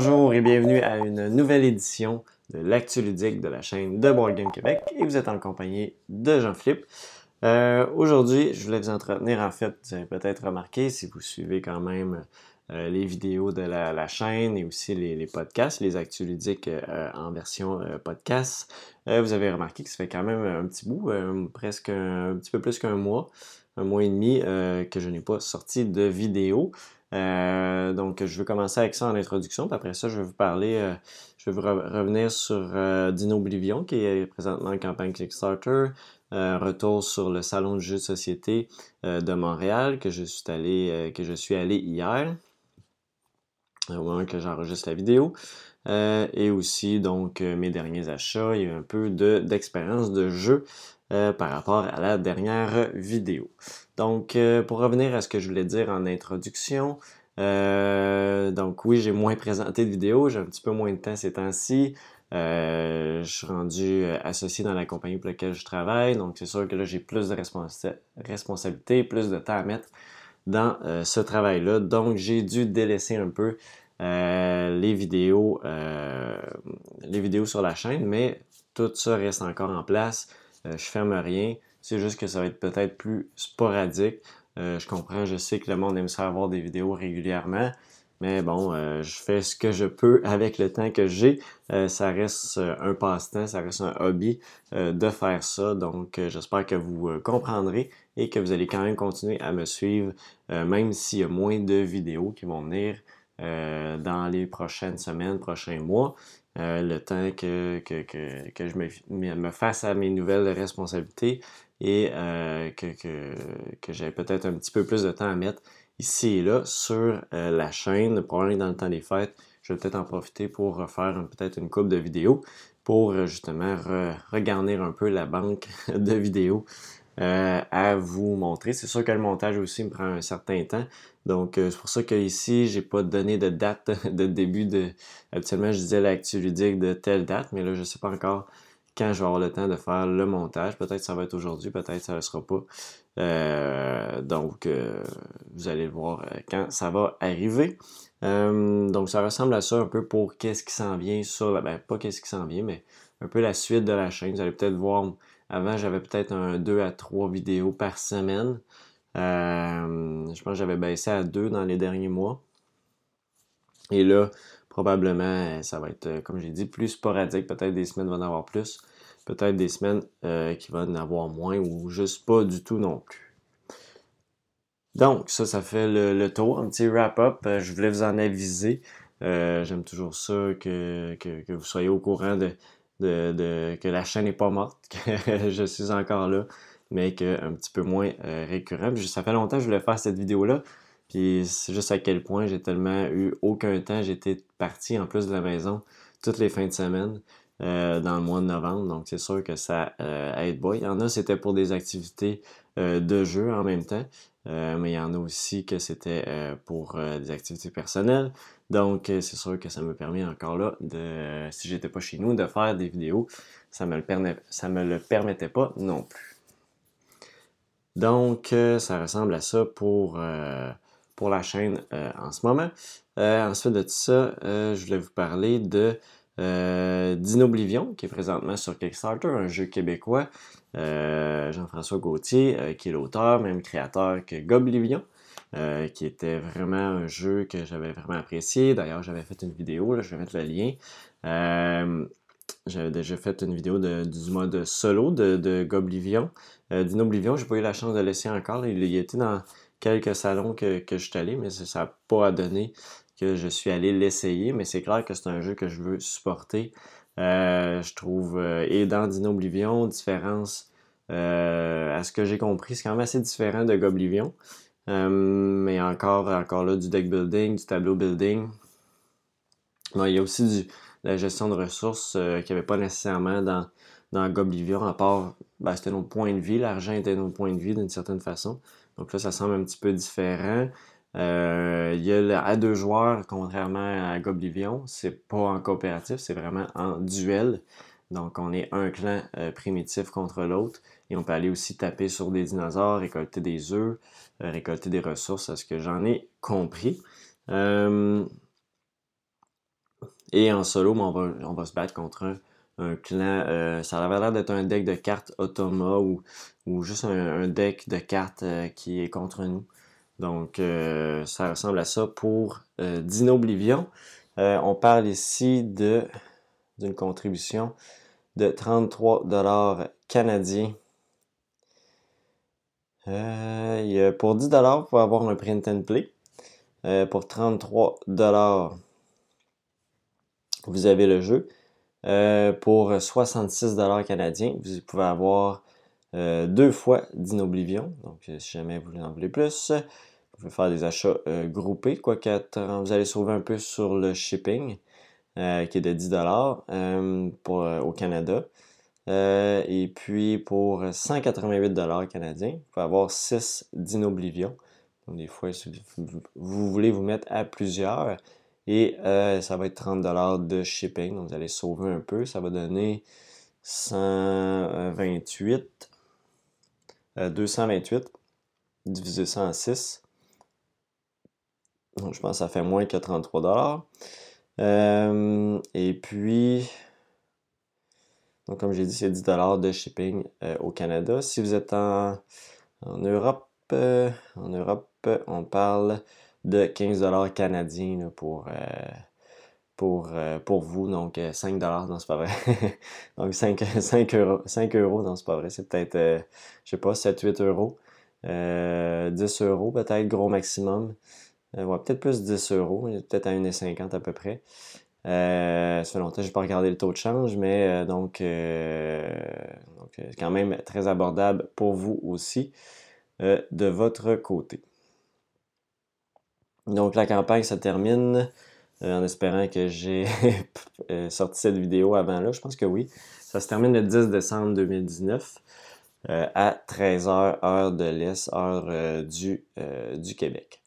Bonjour et bienvenue à une nouvelle édition de l'actu ludique de la chaîne de Board Game Québec et vous êtes en compagnie de Jean-Philippe. Euh, Aujourd'hui, je voulais vous entretenir, en fait, vous avez peut-être remarqué si vous suivez quand même euh, les vidéos de la, chaîne et aussi les, podcasts, les actus ludiques euh, en version podcast, vous avez remarqué que ça fait quand même un petit bout, presque un, petit peu plus qu'un mois, un mois et demi que je n'ai pas sorti de vidéo. Donc, je vais commencer avec ça en introduction, puis après ça, je vais vous parler, je vais vous revenir sur Dino Oblivion, qui est présentement en campagne Kickstarter, retour sur le salon de jeux de société de Montréal que je suis allé, hier au moment que j'enregistre la vidéo. Euh, et aussi donc euh, mes derniers achats et un peu d'expérience de, jeu euh, par rapport à la dernière vidéo. Donc pour revenir à ce que je voulais dire en introduction, donc oui j'ai moins présenté de vidéos, j'ai un petit peu moins de temps ces temps-ci. je suis rendu associé dans la compagnie pour laquelle je travaille, donc c'est sûr que là j'ai plus de responsabilités, plus de temps à mettre dans ce travail-là. Donc j'ai dû délaisser un peu euh, les vidéos, euh, les vidéos sur la chaîne, mais tout ça reste encore en place. Euh, je ferme rien. C'est juste que ça va être peut-être plus sporadique. je comprends, je sais que le monde aime ça avoir des vidéos régulièrement. Mais bon, je fais ce que je peux avec le temps que j'ai. ça reste un passe-temps, ça reste un hobby de faire ça. Donc, j'espère que vous comprendrez et que vous allez quand même continuer à me suivre, même s'il y a moins de vidéos qui vont venir. Euh, dans les prochaines semaines, prochains mois, euh, le temps que, que, que, que je me, me, fasse à mes nouvelles responsabilités et euh, que, que, j'ai peut-être un petit peu plus de temps à mettre ici et là sur la chaîne, probablement dans le temps des fêtes. Je vais peut-être en profiter pour refaire peut-être une coupe de vidéos pour justement regarnir un peu la banque de vidéos euh, à vous montrer. C'est sûr que le montage aussi me prend un certain temps. Donc, euh, c'est pour ça qu'ici, j'ai pas donné de date de début de. Habituellement, je disais l'actu ludique de telle date, mais là, je sais pas encore quand je vais avoir le temps de faire le montage. Peut-être que ça va être aujourd'hui, peut-être que ça ne sera pas. Euh, donc, vous allez voir quand ça va arriver. donc, ça ressemble à ça un peu pour qu'est-ce qui s'en vient sur la. Ben, pas qu'est-ce qui s'en vient, mais un peu la suite de la chaîne. Vous allez peut-être voir avant, j'avais peut-être un 2 à 3 vidéos par semaine. Euh, je pense que j'avais baissé à 2 dans les derniers mois. Et là, probablement, ça va être, euh, comme j'ai dit, plus sporadique. Peut-être des semaines vont en avoir plus. Peut-être des semaines euh, qui vont en avoir moins ou juste pas du tout non plus. Donc, ça, ça fait le, tour. Un petit wrap-up. je voulais vous en aviser. J'aime toujours ça que, que, vous soyez au courant de, de, que la chaîne n'est pas morte, que je suis encore là, mais qu'un petit peu moins euh, récurrent. ça fait longtemps que je voulais faire cette vidéo-là. Puis c'est juste à quel point j'ai tellement eu aucun temps. J'étais parti en plus de la maison toutes les fins de semaine euh, dans le mois de novembre. Donc c'est sûr que ça euh, aide pas. Il y en a, c'était pour des activités de jeu en même temps. mais il y en a aussi que c'était pour des activités personnelles. Donc, c'est sûr que ça me permet encore là, de, si j'étais pas chez nous, de faire des vidéos. Ça me le, me le permettait pas non plus. Donc, euh, ça ressemble à ça pour, euh, pour la chaîne en ce moment. ensuite de tout ça, je voulais vous parler de d'Inoblivion, qui est présentement sur Kickstarter, un jeu québécois. Jean-François Gauthier, qui est l'auteur, même créateur que Goblivion. Euh, qui était vraiment un jeu que j'avais vraiment apprécié. D'ailleurs, j'avais fait une vidéo, je vais mettre le lien. Euh, j'avais déjà fait une vidéo de, du mode solo de, Goblivion. Euh, Dinoblivion, j'ai pas eu la chance de le laisser encore. Il, il, était dans quelques salons que, que je suis allé, mais ça n'a pas donné que je suis allé l'essayer. Mais c'est clair que c'est un jeu que je veux supporter. je trouve, et dans Dinoblivion, différence, à ce que j'ai compris, c'est quand même assez différent de Goblivion. Euh, mais encore, encore là, du deck building, du tableau building. il y a aussi du, la gestion de ressources euh, qu'il n'y avait pas nécessairement dans, dans Goblivion, à part, ben, c'était notre point de vie, l'argent était notre point de vie d'une certaine façon. Donc là, ça semble un petit peu différent. Euh, il y a le à deux joueurs, contrairement à Goblivion, c'est pas en coopératif, c'est vraiment en duel. Donc on est un clan primitif contre l'autre. Et on peut aller aussi taper sur des dinosaures, récolter des œufs, euh, récolter des ressources, à ce que j'en ai compris. Euh, Et en solo, on, va, on va se battre contre un, un clan. ça avait l'air d'être un deck de cartes Automa ou, ou juste un, deck de cartes qui est contre nous. Donc, ça ressemble à ça pour Dino Oblivion. on parle ici d'une contribution de 33 dollars canadiens. Euh, pour 10 dollars, vous pouvez avoir un print and play. Euh, pour 33 dollars, vous avez le jeu. Euh, pour 66 dollars canadiens, vous pouvez avoir deux fois d'Inoblivion. Donc, si jamais vous en voulez plus, vous pouvez faire des achats groupés. Quoique, vous allez sauver un peu sur le shipping. Euh, qui est de 10 dollars euh, euh, au Canada. et puis pour 188 dollars canadiens, vous pouvez avoir 6 d'Inoblivion. Des fois, si vous voulez vous mettre à plusieurs, et ça va être 30 dollars de shipping. Donc vous allez sauver un peu. Ça va donner 128, 228 divisé ça en 6. Donc je pense que ça fait moins que 33 dollars. Euh, et puis, donc comme j'ai dit, c'est 10 de shipping euh, au Canada. Si vous êtes en, Europe, euh, en Europe, on parle de 15 canadiens pour, pour, pour vous. Donc 5 non, c'est pas vrai. donc 5, 5, euros, 5 euros, non, c'est pas vrai. C'est peut-être, je sais pas, 7-8 euros. 10 euros peut-être, gros maximum. Euh, ouais, peut-être plus 10 euros, peut-être à 1,50 à peu près. Euh, ça fait longtemps que je n'ai pas regardé le taux de change, mais euh, donc, donc quand même très abordable pour vous aussi de votre côté. Donc la campagne se termine en espérant que j'ai sorti cette vidéo avant là. Je pense que oui. Ça se termine le 10 décembre 2019 à 13h heure de l'Est, heure du, du Québec.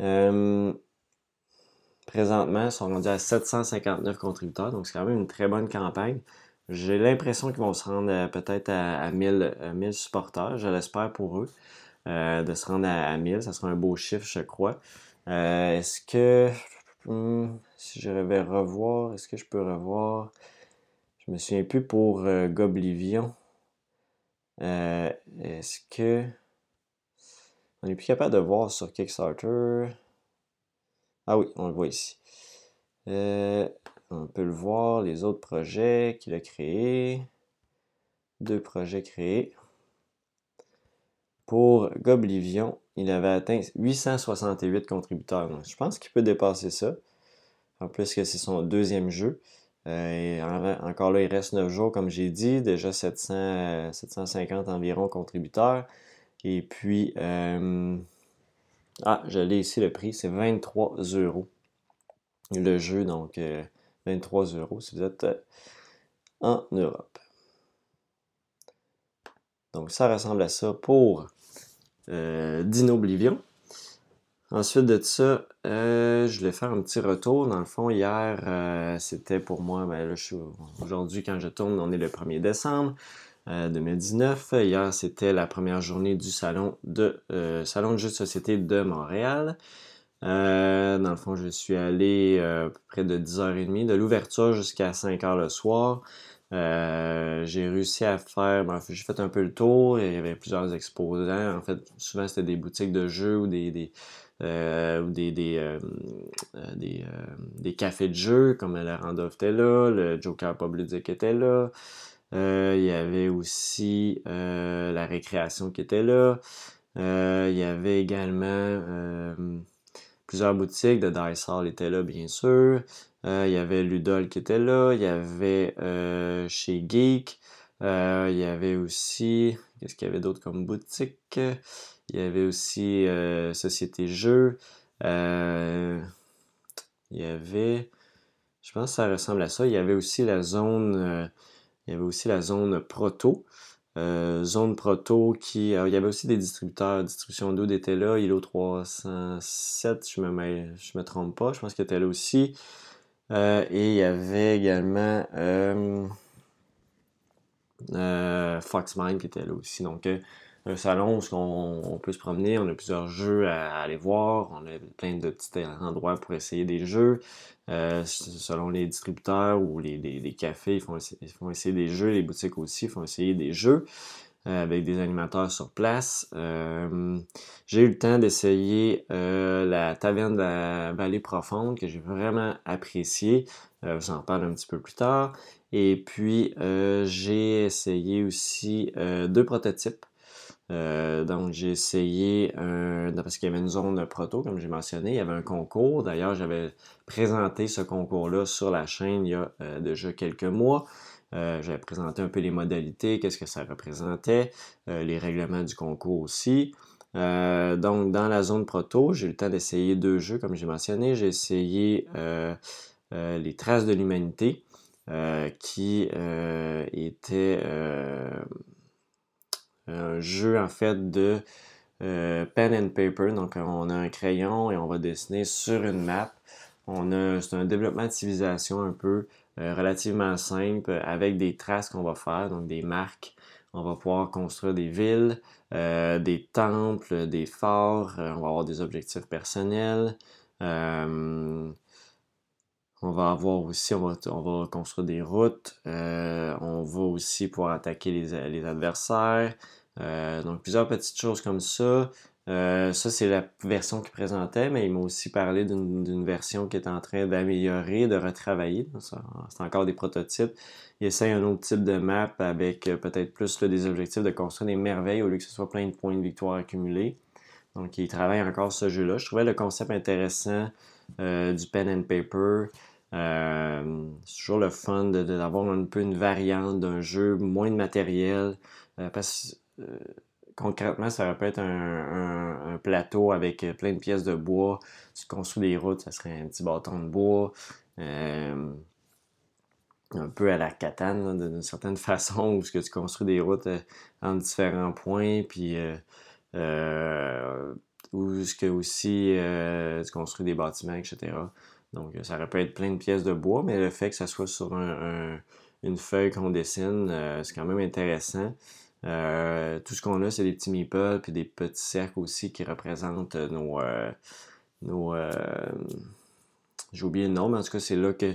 Euh, présentement, ils sont rendus à 759 contributeurs, donc c'est quand même une très bonne campagne. J'ai l'impression qu'ils vont se rendre peut-être à, 1000, 1000, supporters, je l'espère pour eux, euh, de se rendre à, 1000. Ça sera un beau chiffre, je crois. Euh, est-ce que, hmm, si je vais revoir, est-ce que je peux revoir, je me souviens plus pour Goblivion. est-ce que on n'est plus capable de voir sur Kickstarter? Ah oui, on le voit ici. Euh, on peut le voir, les autres projets qu'il a créés. Deux projets créés. Pour Goblivion, il avait atteint 868 contributeurs. je pense qu'il peut dépasser ça. En plus que c'est son deuxième jeu. Euh, encore là, il reste 9 jours, comme j'ai dit. Déjà 700, 750 environ contributeurs. Et puis, euh, ah, je l'ai ici le prix, c'est 23 euros. Le jeu, donc 23 euh, euros si vous êtes en Europe. Donc, ça ressemble à ça pour Dino Oblivion. Ensuite de ça, je voulais faire un petit retour. Dans le fond, hier, c'était pour moi, ben là, aujourd'hui, quand je tourne, on est le 1er décembre. 2019. Euh, Hier, c'était la première journée du salon de, euh, salon de jeux de société de Montréal. Euh, dans le fond, je suis allé près de 10h30, de l'ouverture jusqu'à 5h le soir. J'ai réussi à faire, ben, j'ai fait un peu le tour, il y avait plusieurs exposants. En fait, souvent c'était des boutiques de jeux ou des, des ou des, des, des, cafés de jeux, comme la Randolph était là, le Joker Public était là. Euh, il y avait aussi euh, la récréation qui était là. Euh, il y avait également plusieurs boutiques. De Dice Hall était là, bien sûr. il y avait Ludol qui était là. Il y avait chez Geek. il y avait aussi. Qu'est-ce qu'il y avait d'autre comme boutique? Il y avait aussi Société Jeux. il y avait. Je pense que ça ressemble à ça. Il y avait aussi la zone il y avait aussi la zone proto. Euh, zone proto qui. il y avait aussi des distributeurs. Distribution d'eau était là. ILO 307, je me, je me trompe pas. Je pense qu'il était là aussi. Euh, et il y avait également euh, Foxmine qui était là aussi. Donc, un salon où on, peut se promener, on a plusieurs jeux à, aller voir, on a plein de petits endroits pour essayer des jeux. selon les distributeurs ou les, cafés, ils font, essayer des jeux, les boutiques aussi font essayer des jeux. Euh, avec des animateurs sur place. Euh, j'ai eu le temps d'essayer euh, la taverne de la vallée profonde que j'ai vraiment apprécié. je vous en parle un petit peu plus tard. Et puis j'ai essayé aussi deux prototypes. Donc j'ai essayé parce qu'il y avait une zone proto, comme j'ai mentionné, il y avait un concours. D'ailleurs, j'avais présenté ce concours-là sur la chaîne il y a déjà quelques mois. Euh, j'avais présenté un peu les modalités, qu'est-ce que ça représentait, euh, les règlements du concours aussi. Euh, donc, dans la zone proto, j'ai eu le temps d'essayer deux jeux, comme j'ai mentionné. J'ai essayé Les Traces de l'Humanité, qui était un jeu, en fait, de pen and paper. Donc, on a un crayon et on va dessiner sur une map. On a, c'est un développement de civilisation un peu euh, relativement simple avec des traces qu'on va faire, donc des marques. On va pouvoir construire des villes, euh, des temples, des forts. Euh, on va avoir des objectifs personnels. on va avoir aussi, on va, construire des routes. on va aussi pouvoir attaquer les adversaires. donc plusieurs petites choses comme ça. Euh, ça, c'est la version qu'il présentait, mais il m'a aussi parlé d'une version qui est en train d'améliorer, de retravailler. C'est encore des prototypes. Il essaie un autre type de map avec euh, peut-être plus des objectifs de construire des merveilles au lieu que ce soit plein de points de victoire accumulés. Donc, il travaille encore ce jeu-là. Je trouvais le concept intéressant euh, du pen and paper. C'est toujours le fun d'avoir un peu une variante d'un jeu, moins de matériel. parce que concrètement, ça va être un, plateau avec euh, plein de pièces de bois. Tu construis des routes, ça serait un petit bâton de bois. Euh, un peu à la catane, d'une certaine façon, où que tu construis des routes euh, en différents points, puis où ce que aussi tu construis des bâtiments, etc. Donc, ça aurait pu être plein de pièces de bois, mais le fait que ça soit sur une feuille qu'on dessine, c'est quand même intéressant. Euh, tout ce qu'on a, c'est des petits meeples puis des petits cercles aussi qui représentent nos. Euh, nos euh, J'ai oublié le nom, mais en tout cas, c'est là que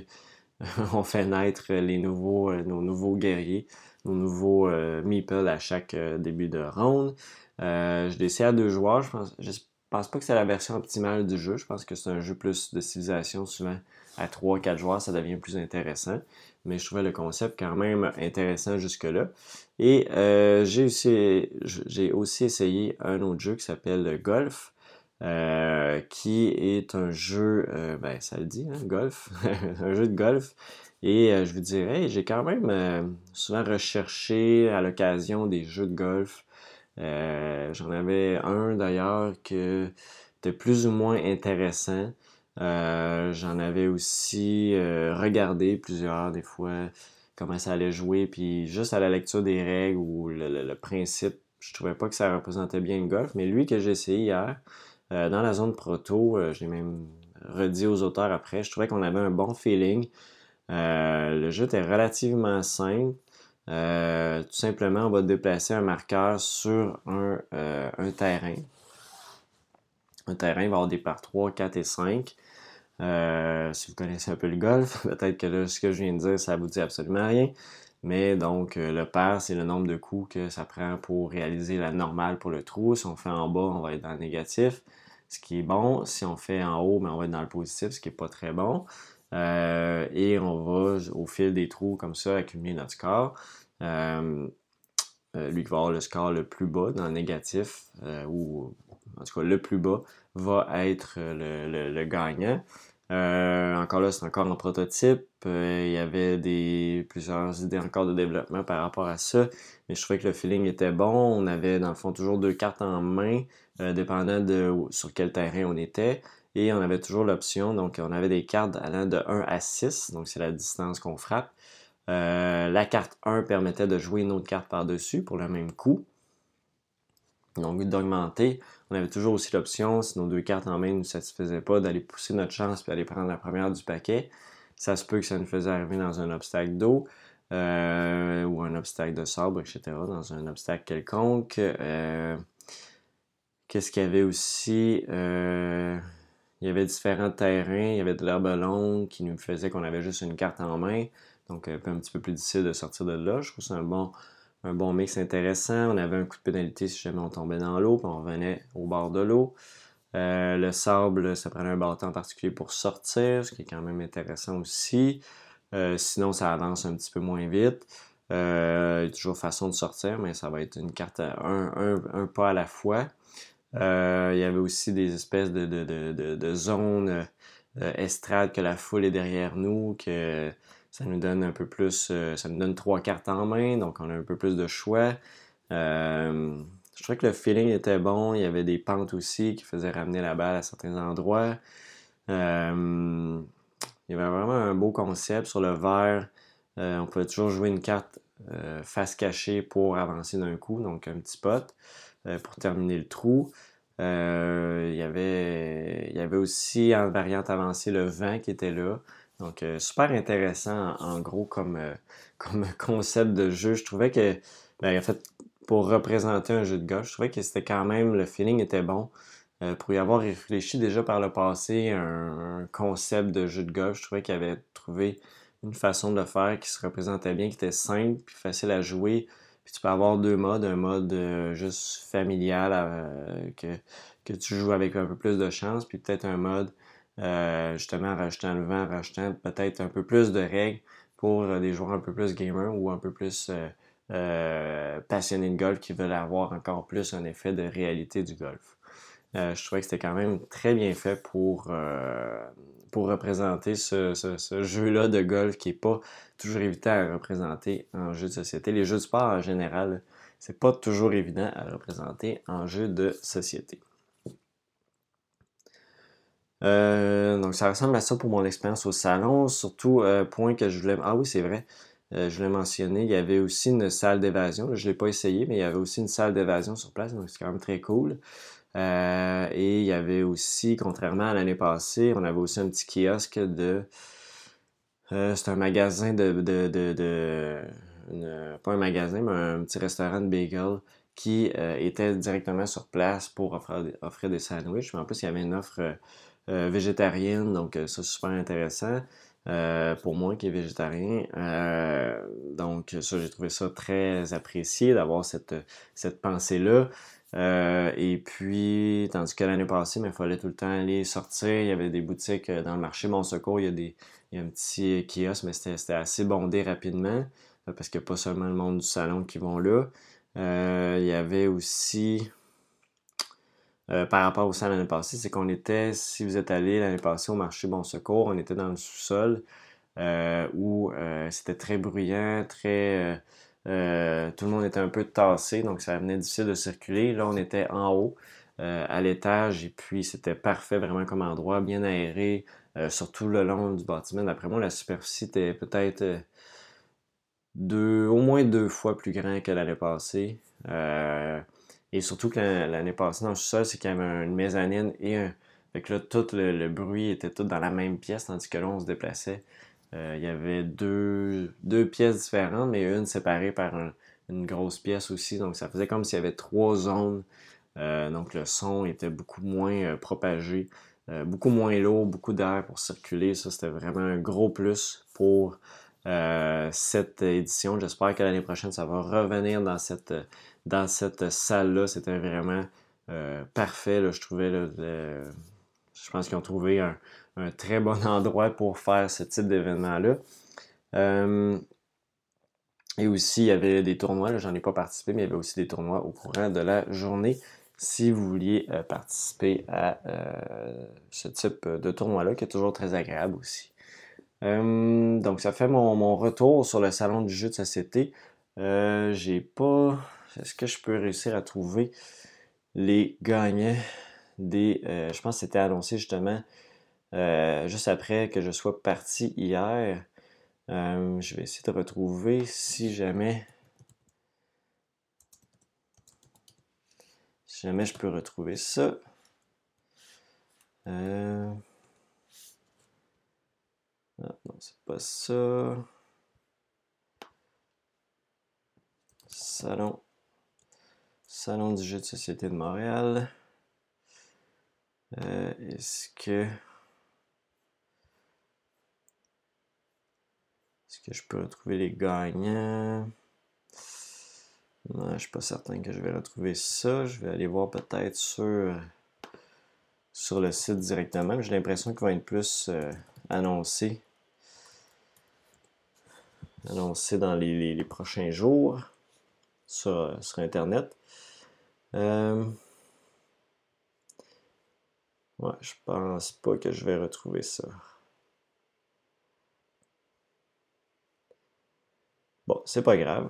on fait naître les nouveaux, nos nouveaux guerriers, nos nouveaux meeples à chaque début de ronde. je décide à deux joueurs. Je pense, pense pas que c'est la version optimale du jeu. Je pense que c'est un jeu plus de civilisation. Souvent, à 3-4 joueurs, ça devient plus intéressant mais je trouvais le concept quand même intéressant jusque-là. Et euh, j'ai aussi, aussi essayé un autre jeu qui s'appelle Golf, euh, qui est un jeu, euh, ben ça le dit, hein, golf, un jeu de golf. Et je vous dirais, j'ai quand même souvent recherché à l'occasion des jeux de golf. J'en avais un d'ailleurs qui était plus ou moins intéressant. Euh, j'en avais aussi euh, regardé plusieurs des fois comment ça allait jouer, puis juste à la lecture des règles ou le, principe, je trouvais pas que ça représentait bien le golf, mais lui que j'ai essayé hier, euh, dans la zone proto, j'ai même redit aux auteurs après, je trouvais qu'on avait un bon feeling. le jeu était relativement simple. Tout simplement, on va déplacer un marqueur sur un, un terrain. Un terrain va avoir des par 3, 4 et 5. Euh, si vous connaissez un peu le golf, peut-être que là, ce que je viens de dire, ça vous dit absolument rien. Mais donc, euh, le pair, c'est le nombre de coups que ça prend pour réaliser la normale pour le trou. Si on fait en bas, on va être dans le négatif, ce qui est bon. Si on fait en haut, mais ben, on va être dans le positif, ce qui n'est pas très bon. Euh, et on va, au fil des trous, comme ça, accumuler notre score. lui qui va avoir le score le plus bas dans le négatif, ou en tout cas le plus bas, va être le gagnant. Euh, encore là, c'est encore un prototype. Euh, il y avait des plusieurs idées encore de développement par rapport à ça. Mais je trouvais que le feeling était bon. On avait dans le fond toujours deux cartes en main, euh, dépendant de sur quel terrain on était. Et on avait toujours l'option, donc on avait des cartes allant de 1 à 6, donc c'est la distance qu'on frappe. la carte 1 permettait de jouer une autre carte par-dessus pour le même coup. Donc d'augmenter on avait toujours aussi l'option, si nos deux cartes en main ne nous satisfaisaient pas, d'aller pousser notre chance et aller prendre la première du paquet. Ça se peut que ça nous faisait arriver dans un obstacle d'eau. euh, ou un obstacle de sabre, etc., dans un obstacle quelconque. Euh, qu'est-ce qu'il y avait aussi? Euh, il y avait différents terrains, il y avait de l'herbe longue qui nous faisait qu'on avait juste une carte en main, donc un, peu, un petit peu plus difficile de sortir de là. Je trouve que c'est un bon, mix intéressant. On avait un coup de pénalité si jamais on tombait dans l'eau, puis on revenait au bord de l'eau. le sable, ça prenait un bâton en particulier pour sortir, ce qui est quand même intéressant aussi. Euh, sinon, ça avance un petit peu moins vite. Euh, toujours façon de sortir, mais ça va être une carte un, un, pas à la fois. Euh, il y avait aussi des espèces de, de, de, de zones estrades que la foule est derrière nous, que ça nous donne un peu plus, ça nous donne trois cartes en main, donc on a un peu plus de choix. je trouvais que le feeling était bon, il y avait des pentes aussi qui faisaient ramener la balle à certains endroits. Il y avait vraiment un beau concept sur le vert. Euh, on pouvait toujours jouer une carte euh, face cachée pour avancer d'un coup, donc un petit pot euh, pour terminer le trou. il, y avait, il y avait aussi en variante avancée le vent qui était là. Donc super intéressant en, gros comme, comme concept de jeu. Je trouvais que, ben, en fait, pour représenter un jeu de golf, je trouvais que c'était quand même, le feeling était bon. Euh, pour y avoir réfléchi déjà par le passé un, concept de jeu de golf, je trouvais qu'il avait trouvé une façon de le faire qui se représentait bien, qui était simple, puis facile à jouer. Puis tu peux avoir deux modes, un mode euh, juste familial euh, que, que tu joues avec un peu plus de chance, puis peut-être un mode justement rajoutant le vent, rajoutant peut-être un peu plus de règles pour des joueurs un peu plus gamers ou un peu plus passionnés de golf qui veulent avoir encore plus un effet de réalité du golf. Euh, je trouvais que c'était quand même très bien fait pour, euh, pour représenter ce, jeu-là de golf qui n'est pas toujours évident à représenter en jeu de société. Les jeux de sport en général, c'est pas toujours évident à représenter en jeu de société. Euh, donc ça ressemble à ça pour mon expérience au salon. Surtout, point que je voulais... Ah oui, c'est vrai. je voulais mentionner, il y avait aussi une salle d'évasion. Je ne l'ai pas essayé, mais il y avait aussi une salle d'évasion sur place, donc c'est quand même très cool. Euh, et il y avait aussi, contrairement à l'année passée, on avait aussi un petit kiosque de. Euh, c'est un magasin de. de, de, pas un magasin, mais un petit restaurant de bagel qui euh, était directement sur place pour offrir, offrir des sandwichs. Mais en plus, il y avait une offre végétarienne, donc ça, c'est super intéressant. pour moi qui est végétarien. donc ça, j'ai trouvé ça très apprécié d'avoir cette, cette pensée-là. Euh, et puis, tandis que l'année passée, il fallait tout le temps aller sortir. Il y avait des boutiques euh, dans le marché Bon Secours. Il y a, des, il y a un petit kiosque, mais c'était assez bondé rapidement euh, parce qu'il n'y a pas seulement le monde du salon qui vont là. il y avait aussi, par rapport au salon l'année passée, c'est qu'on était, si vous êtes allé l'année passée au marché Bon Secours, on était dans le sous-sol où c'était très bruyant, très euh, tout le monde était un peu tassé, donc ça venait difficile de circuler. Là, on était en haut, euh, à l'étage, et puis c'était parfait vraiment comme endroit, bien aéré, euh, surtout le long du bâtiment. D'après moi, la superficie était peut-être au moins deux fois plus grand que l'année passée. et surtout que l'année passée, dans le sous-sol, c'est qu'il y avait une mezzanine et un. Fait que là, tout le, bruit était tout dans la même pièce, tandis que là, on se déplaçait. Euh, il y avait deux, pièces différentes, mais une séparée par une grosse pièce aussi. Donc ça faisait comme s'il y avait trois zones. Euh, donc le son était beaucoup moins euh, propagé, beaucoup moins lourd, beaucoup d'air pour circuler. Ça, c'était vraiment un gros plus pour cette édition. J'espère que l'année prochaine, ça va revenir dans cette, dans cette salle-là. C'était vraiment parfait. je trouvais. je pense qu'ils ont trouvé un, un très bon endroit pour faire ce type d'événement-là. Euh, et aussi, il y avait des tournois, j'en ai pas participé, mais il y avait aussi des tournois au courant de la journée si vous vouliez euh, participer à euh, ce type de tournoi-là, qui est toujours très agréable aussi. donc, ça fait mon, retour sur le salon du jeu de société. J'ai pas. Est-ce que je peux réussir à trouver les gagnants des. je pense que c'était annoncé justement euh, juste après que je sois parti hier. Euh, je vais essayer de retrouver si jamais. Si jamais je peux retrouver ça. Euh... Ah, non, c'est pas ça. Salon. Salon du jeu de société de Montréal. Est-ce que. Est-ce que je peux retrouver les gagnants? Non, je suis pas certain que je vais retrouver ça. Je vais aller voir peut-être sur, sur le site directement. J'ai l'impression qu'il va être plus euh, annoncé. Annoncé dans les, prochains jours sur, sur Internet. Euh, ouais, je pense pas que je vais retrouver ça. Bon, c'est pas grave.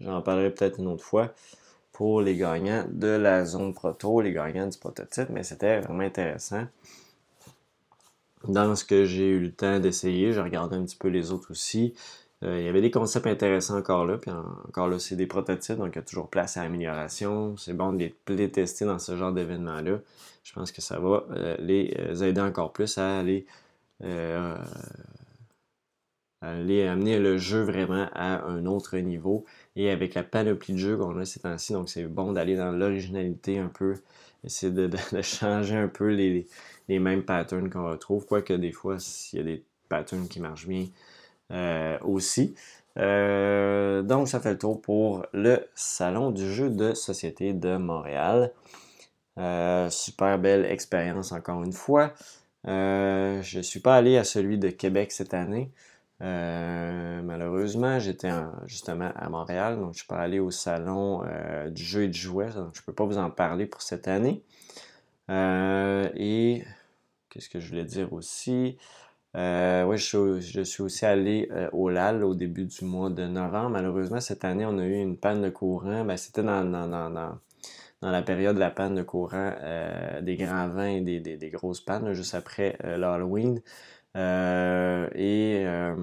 J'en parlerai peut-être une autre fois pour les gagnants de la zone proto, les gagnants du prototype, mais c'était vraiment intéressant. Dans ce que j'ai eu le temps d'essayer, j'ai regardé un petit peu les autres aussi. Euh, il y avait des concepts intéressants encore là, puis encore là, c'est des prototypes, donc il y a toujours place à amélioration. C'est bon de les tester dans ce genre d'événement-là. Je pense que ça va euh, les euh, aider encore plus à aller aller amener le jeu vraiment à un autre niveau. Et avec la panoplie de jeux qu'on a ces temps-ci, donc c'est bon d'aller dans l'originalité un peu, essayer de, changer un peu les, mêmes patterns qu'on retrouve, quoique des fois, s'il y a des patterns qui marchent bien euh, aussi. Euh, donc, ça fait le tour pour le Salon du jeu de société de Montréal. Euh, super belle expérience encore une fois. je ne suis pas allé à celui de Québec cette année. Euh, malheureusement, j'étais justement à Montréal, donc je suis pas allé au salon euh, du jeu et du jouet, donc je peux pas vous en parler pour cette année. Euh, et qu'est-ce que je voulais dire aussi? oui, je, suis aussi allé au LAL au début du mois de novembre. Malheureusement, cette année, on a eu une panne de courant. Ben, C'était dans, dans, la période de la panne de courant des grands vins et des, grosses pannes, juste après l'Halloween. Euh, et euh,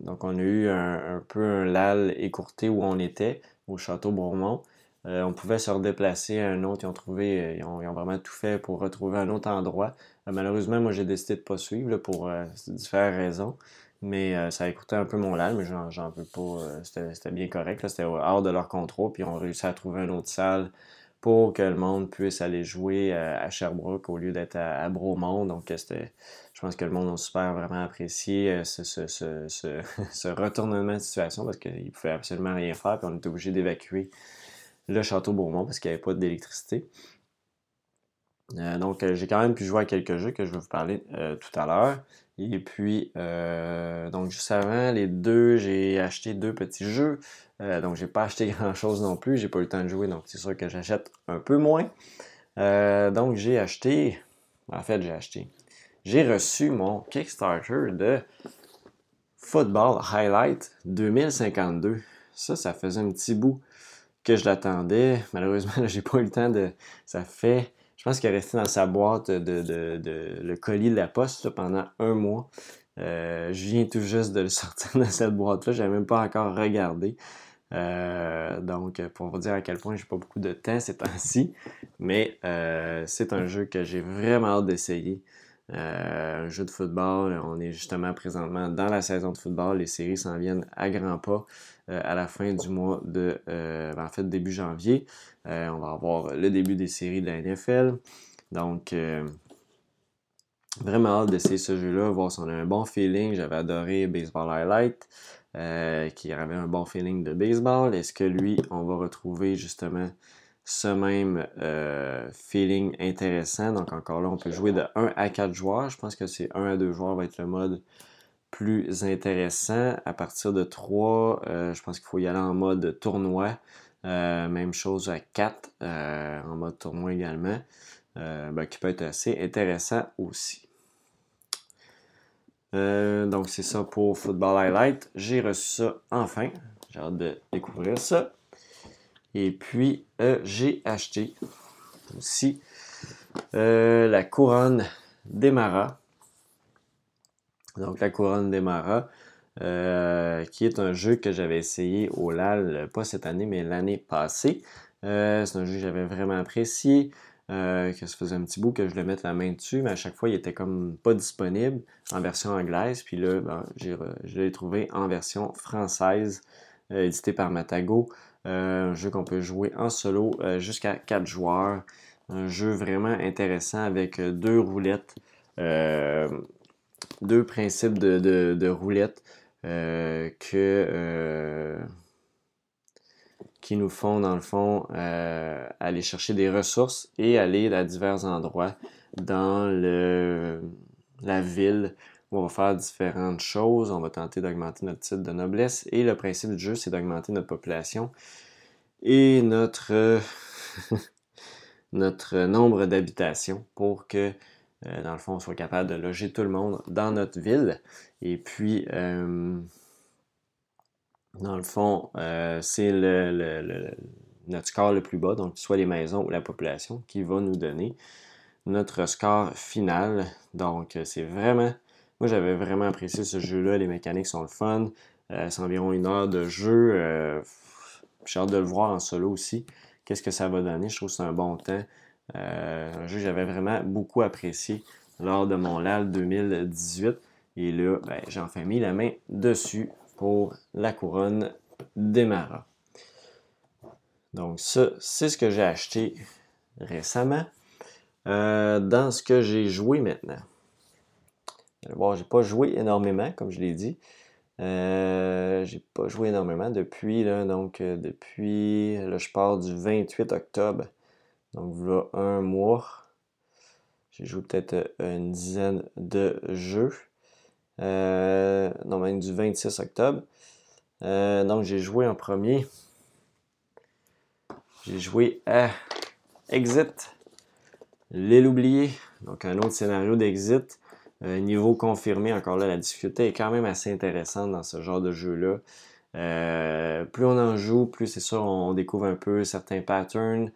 donc, on a eu un, peu un lal écourté où on était, au Château Bourmont. Euh, on pouvait se redéplacer à un autre. Ils ont trouvé, ils ont, vraiment tout fait pour retrouver un autre endroit. malheureusement, moi, j'ai décidé de ne pas suivre pour différentes raisons. Mais ça a écouté un peu mon lal, mais j'en veux pas. C'était bien correct. C'était hors de leur contrôle. Puis ont réussi à trouver une autre salle pour que le monde puisse aller jouer à Sherbrooke au lieu d'être à, Bromont. Donc, c'était je pense que le monde a super vraiment apprécié euh, ce, retournement de situation parce qu'il ne pouvait absolument rien faire. Puis on était obligé d'évacuer le château Beaumont parce qu'il n'y avait pas d'électricité. Euh, donc, euh, j'ai quand même pu jouer à quelques jeux que je vais vous parler tout à l'heure. Et puis, donc, juste avant les deux, j'ai acheté deux petits jeux. Donc, j'ai pas acheté grand-chose non plus. J'ai pas eu le temps de jouer, donc c'est sûr que j'achète un peu moins. donc, j'ai acheté... En fait, j'ai acheté j'ai reçu mon Kickstarter de Football Highlight 2052. Ça, ça faisait un petit bout que je l'attendais. Malheureusement, j'ai pas eu le temps de. Ça fait. Je pense qu'il est resté dans sa boîte de, le colis de la poste pendant un mois. Euh, je viens tout juste de le sortir de cette boîte-là. Je n'avais même pas encore regardé. Euh, donc, pour vous dire à quel point j'ai pas beaucoup de temps ces temps-ci. Mais euh, c'est un jeu que j'ai vraiment hâte d'essayer. Euh, un jeu de football. On est justement présentement dans la saison de football. Les séries s'en viennent à grands pas à la fin du mois de, ben, en fait, début janvier. on va avoir le début des séries de la NFL. Donc, vraiment hâte d'essayer ce jeu-là, voir si on a un bon feeling. J'avais adoré Baseball Highlight, qui avait un bon feeling de baseball. Est-ce que lui, on va retrouver justement ce même euh, feeling intéressant? Donc encore là, on peut jouer de 1 à 4 joueurs. Je pense que c'est 1 à 2 joueurs va être le mode plus intéressant. À partir de 3, euh, je pense qu'il faut y aller en mode tournoi. Euh, même chose à 4, en mode tournoi également, ben, qui peut être assez intéressant aussi. Donc c'est ça pour Football Highlight. J'ai reçu ça enfin. J'ai hâte de découvrir ça. Et puis, euh, j'ai acheté aussi euh, la couronne d'Emara. Donc, la couronne d'Emara, euh, qui est un jeu que j'avais essayé au LAL, pas cette année, mais l'année passée. c'est un jeu que j'avais vraiment apprécié. Que ça faisait un petit bout que je le mette la main dessus, mais à chaque fois, il était comme pas disponible en version anglaise. Puis là, ben, je l'ai trouvé en version française édité par Matago. un jeu qu'on peut jouer en solo jusqu'à 4 joueurs. Un jeu vraiment intéressant avec deux roulettes, deux principes de, de roulettes que qui nous font, dans le fond, euh, aller chercher des ressources et aller à divers endroits dans le, la ville où on va faire différentes choses. On va tenter d'augmenter notre titre de noblesse. Et le principe du jeu, c'est d'augmenter notre population et notre, notre nombre d'habitations pour que, euh, dans le fond, on soit capable de loger tout le monde dans notre ville. Et puis, euh, dans le fond, euh, c'est le, notre score le plus bas, donc soit les maisons ou la population, qui va nous donner notre score final. Donc, euh, c'est vraiment. Moi, j'avais vraiment apprécié ce jeu-là. Les mécaniques sont le fun. Euh, c'est environ une heure de jeu. J'ai hâte de le voir en solo aussi. Qu'est-ce que ça va donner? Je trouve que c'est un bon temps. un jeu que j'avais vraiment beaucoup apprécié lors de mon LAL 2018. Et là, ben, j'ai enfin mis la main dessus pour la couronne d'Emara. Donc ça, c'est ce que j'ai acheté récemment. Euh, dans ce que j'ai joué maintenant. Bon, j'ai pas joué énormément, comme je l'ai dit. Euh, j'ai pas joué énormément depuis, là, donc euh, depuis, là, je pars du 28 octobre. Donc, voilà un mois. J'ai joué peut-être une dizaine de jeux. Euh, non, même du 26 octobre. Euh, donc, j'ai joué en premier. J'ai joué à Exit, l'île oubliée. Donc, un autre scénario d'Exit. Euh, niveau confirmé, encore là, la difficulté est quand même assez intéressante dans ce genre de jeu-là. plus on en joue, plus c'est sûr, on découvre un peu certains patterns,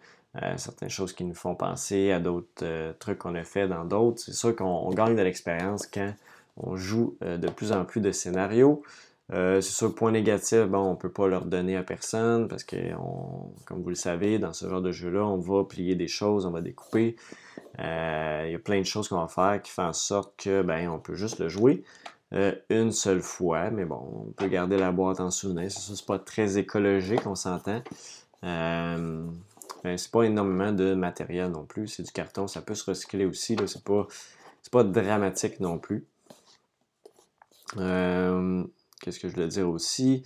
certaines choses qui nous font penser à d'autres trucs qu'on a fait dans d'autres. C'est sûr qu'on gagne de l'expérience quand on joue euh, de plus en plus de scénarios. Euh, c'est sûr, point négatif, bon, on ne peut pas leur donner à personne parce que, comme vous le savez, dans ce genre de jeu-là, on va plier des choses, on va découper. Euh, il y a plein de choses qu'on va faire qui font en sorte que, ben, on peut juste le jouer une seule fois. Mais bon, on peut garder la boîte en souvenir. C'est ça, c'est pas très écologique, on s'entend. Euh, ben, c'est pas énormément de matériel non plus. C'est du carton, ça peut se recycler aussi. Là, c'est pas, c'est pas dramatique non plus. Euh, qu'est-ce que je voulais dire aussi?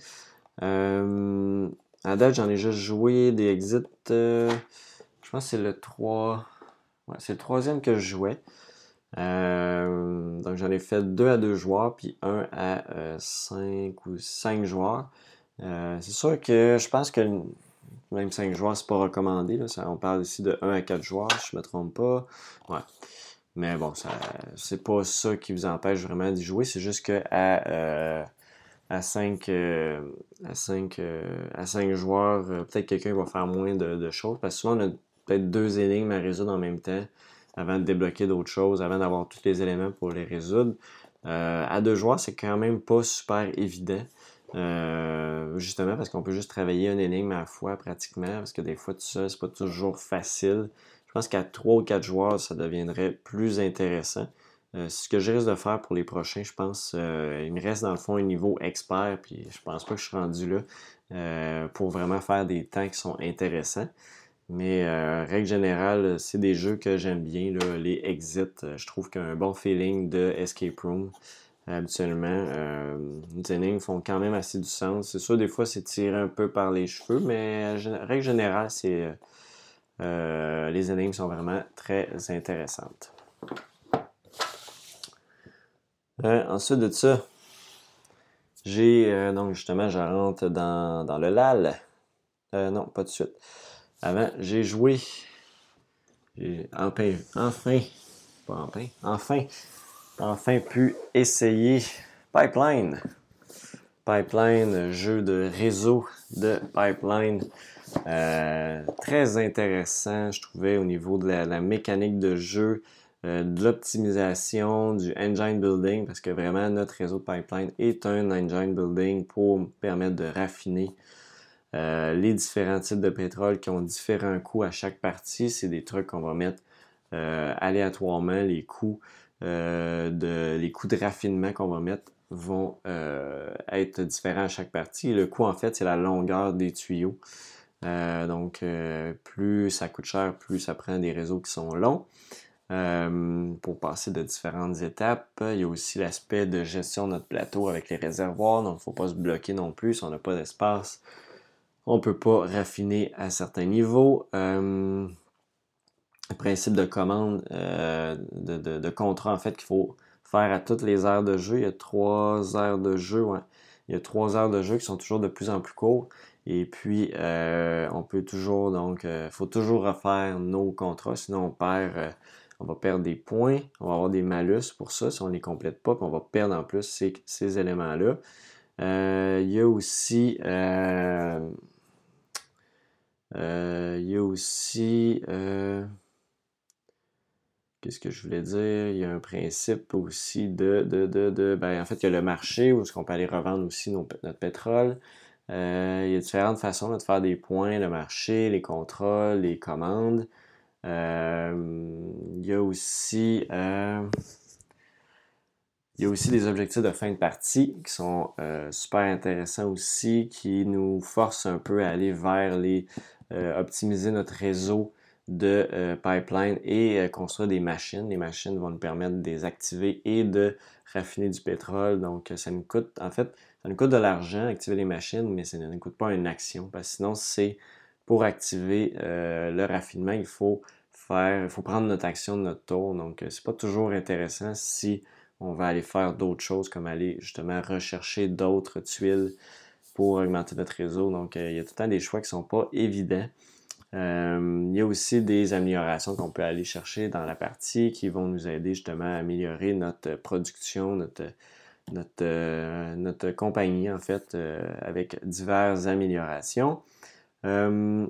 Euh, à date, j'en ai juste joué des exits. Euh, je pense que c'est le 3. c'est le troisième que je jouais. donc j'en ai fait deux à deux joueurs, puis un à 5 ou 5 joueurs. c'est sûr que je pense que même 5 joueurs, c'est pas recommandé. on parle ici de 1 à 4 joueurs, si je me trompe pas. Ouais. Mais bon, ça, c'est pas ça qui vous empêche vraiment d'y jouer. C'est juste que à, euh, à 5, euh, à 5, euh, à 5 joueurs, peut-être quelqu'un va faire moins de, choses. Parce que souvent, on a peut-être deux énigmes à résoudre en même temps avant de débloquer d'autres choses, avant d'avoir tous les éléments pour les résoudre. à deux joueurs, c'est quand même pas super évident. justement parce qu'on peut juste travailler une énigme à la fois pratiquement, parce que des fois tout ça, c'est pas toujours facile. Je pense qu'à 3 ou 4 joueurs, ça deviendrait plus intéressant. Euh, ce que je risque de faire pour les prochains, je pense, euh, il me reste dans le fond un niveau expert, puis je pense pas que je suis rendu là euh, pour vraiment faire des temps qui sont intéressants. Mais règle générale, c'est des jeux que j'aime bien, les exits. je trouve qu'un bon feeling de escape room. Habituellement, les énigmes font quand même assez du sens. C'est sûr, des fois, c'est tiré un peu par les cheveux, mais règle générale, c'est euh, les énigmes sont vraiment très intéressantes. Euh, ensuite de ça, j'ai euh, donc justement, je rentre dans, le LAL. non, pas de suite. Avant, j'ai joué. Enfin, enfin, pas enfin, enfin, enfin pu essayer Pipeline. Pipeline, jeu de réseau de Pipeline euh, très intéressant, je trouvais, au niveau de la, mécanique de jeu, euh, de l'optimisation, du engine building, parce que vraiment, notre réseau de pipeline est un engine building pour permettre de raffiner euh, les différents types de pétrole qui ont différents coûts à chaque partie. C'est des trucs qu'on va mettre aléatoirement, les coûts, de, les coûts de raffinement qu'on va mettre vont être différents à chaque partie. Le coût, en fait, c'est la longueur des tuyaux. Donc, plus ça coûte cher, plus ça prend des réseaux qui sont longs. pour passer de différentes étapes. Il y a aussi l'aspect de gestion de notre plateau avec les réservoirs, donc il ne faut pas se bloquer non plus si on n'a pas d'espace. On ne peut pas raffiner à certains niveaux principe de commande, euh, de, contrat en fait qu'il faut faire à toutes les heures de jeu. Il y a trois heures de jeu, Il y a trois heures de jeu qui sont toujours de plus en plus courtes. Et puis, euh, on peut toujours, donc, il euh, faut toujours refaire nos contrats, sinon on perd, on va perdre des points, on va avoir des malus pour ça si on ne les complète pas, puis on va perdre en plus ces, ces éléments-là. il y a aussi, il y a aussi, Qu'est-ce que je voulais dire? Il y a un principe aussi de, de, de, de ben, en fait, il y a le marché où est-ce qu'on peut aller revendre aussi notre pétrole. Euh, il y a différentes façons de faire des points, le marché, les contrats, les commandes. Euh, il y a aussi euh, il y a aussi des objectifs de fin de partie qui sont super intéressants aussi, qui nous forcent un peu à aller vers les optimiser notre réseau de pipeline et construire des machines. Les machines vont nous permettre de les activer et de raffiner du pétrole. Donc, ça nous coûte, en fait, ça nous coûte de l'argent activer les machines, mais ça ne nous coûte pas une action. Parce que sinon, c'est pour activer euh, le raffinement, il faut faire, il faut prendre notre action de notre tour. Donc, c'est pas toujours intéressant si on va aller faire d'autres choses comme aller justement rechercher d'autres tuiles pour augmenter notre réseau. Donc, il y a tout le temps des choix qui sont pas évidents. Euh, il y a aussi des améliorations qu'on peut aller chercher dans la partie qui vont nous aider justement à améliorer notre production, notre, notre, euh, notre compagnie en fait, euh, avec diverses améliorations. règle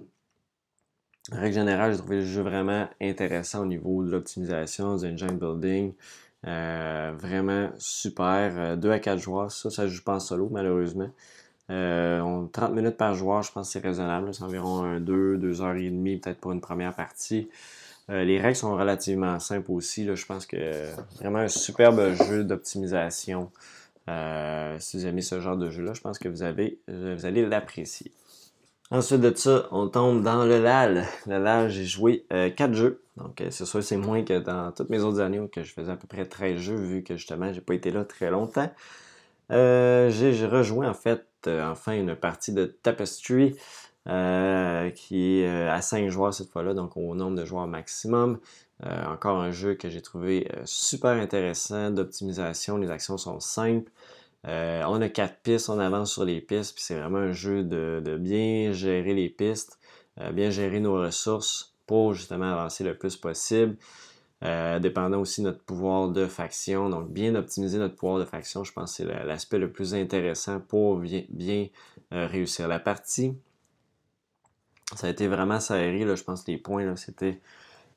générale, j'ai trouvé le jeu vraiment intéressant au niveau de l'optimisation, du engine building. vraiment super. 2 à 4 joueurs, ça, ça joue pas en solo malheureusement. 30 euh, minutes par joueur, je pense que c'est raisonnable. C'est environ 2, 2 heures et demie peut-être pour une première partie. Euh, les règles sont relativement simples aussi. Je pense que vraiment un superbe jeu d'optimisation. Euh, si vous aimez ce genre de jeu-là, je pense que vous, avez, vous allez l'apprécier. Ensuite de ça, on tombe dans le LAL. Le LAL, j'ai joué 4 jeux. Donc, c'est sûr, c'est moins que dans toutes mes autres années où que je faisais à peu près 13 jeux, vu que justement, j'ai pas été là très longtemps. j'ai rejoint en fait euh, enfin une partie de Tapestry euh, qui est euh, à 5 joueurs cette fois-là, donc au nombre de joueurs maximum. encore un jeu que j'ai trouvé super intéressant d'optimisation. Les actions sont simples. on a quatre pistes, on avance sur les pistes, puis c'est vraiment un jeu de, bien gérer les pistes, bien gérer nos ressources pour justement avancer le plus possible. Euh, dépendant aussi de notre pouvoir de faction. Donc, bien optimiser notre pouvoir de faction, je pense que c'est l'aspect le plus intéressant pour bien, euh, réussir la partie. Ça a été vraiment serré, je pense les points, c'était...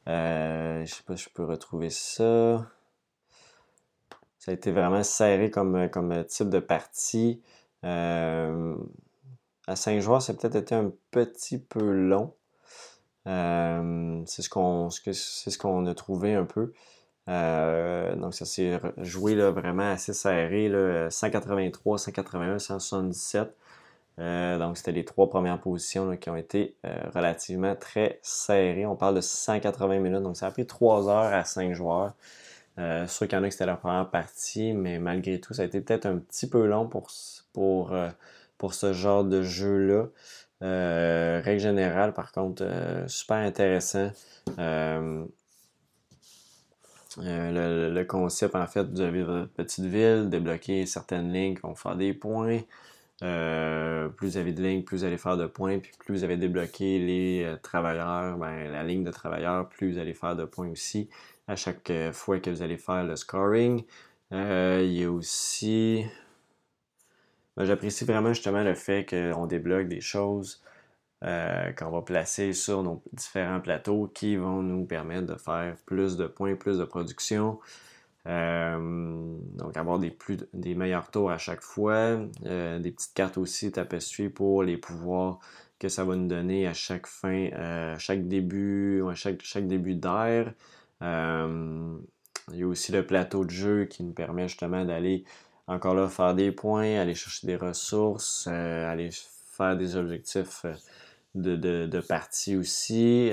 Euh, je sais pas si je peux retrouver ça. Ça a été vraiment serré comme, type de partie. à 5 joueurs, ça a peut-être été un petit peu long. Euh, c'est ce qu'on c'est ce qu'on a trouvé un peu. Euh, donc ça s'est joué là, vraiment assez serré, là, 183, 181, 177. Donc c'était les trois premières positions qui ont été euh, relativement très serrées. On parle de 180 minutes, donc ça a pris 3 heures à 5 joueurs. Euh, qu'il y en a qui c'était leur première partie, mais malgré tout, ça a été peut-être un petit peu long pour, pour, pour ce genre de jeu-là. Euh, règle générale, par contre, euh, super intéressant. Euh, le, concept, en fait, avez votre petite ville, débloquer certaines lignes qui vont faire des points. Plus vous avez de lignes, plus vous allez faire de points, puis plus vous avez débloqué les travailleurs, ben, la ligne de travailleurs, plus vous allez faire de points aussi à chaque fois que vous allez faire le scoring. il y a aussi ben, j'apprécie vraiment justement le fait qu'on débloque des choses euh, qu'on va placer sur nos différents plateaux qui vont nous permettre de faire plus de points, plus de production. Euh, donc avoir des, plus, des meilleurs tours à chaque fois. Euh, des petites cartes aussi tapestry pour les pouvoirs que ça va nous donner à chaque fin, à chaque début, à chaque, chaque début d'air. il y a aussi le plateau de jeu qui nous permet justement d'aller encore là, faire des points, aller chercher des ressources, aller faire des objectifs de, de, de partie aussi.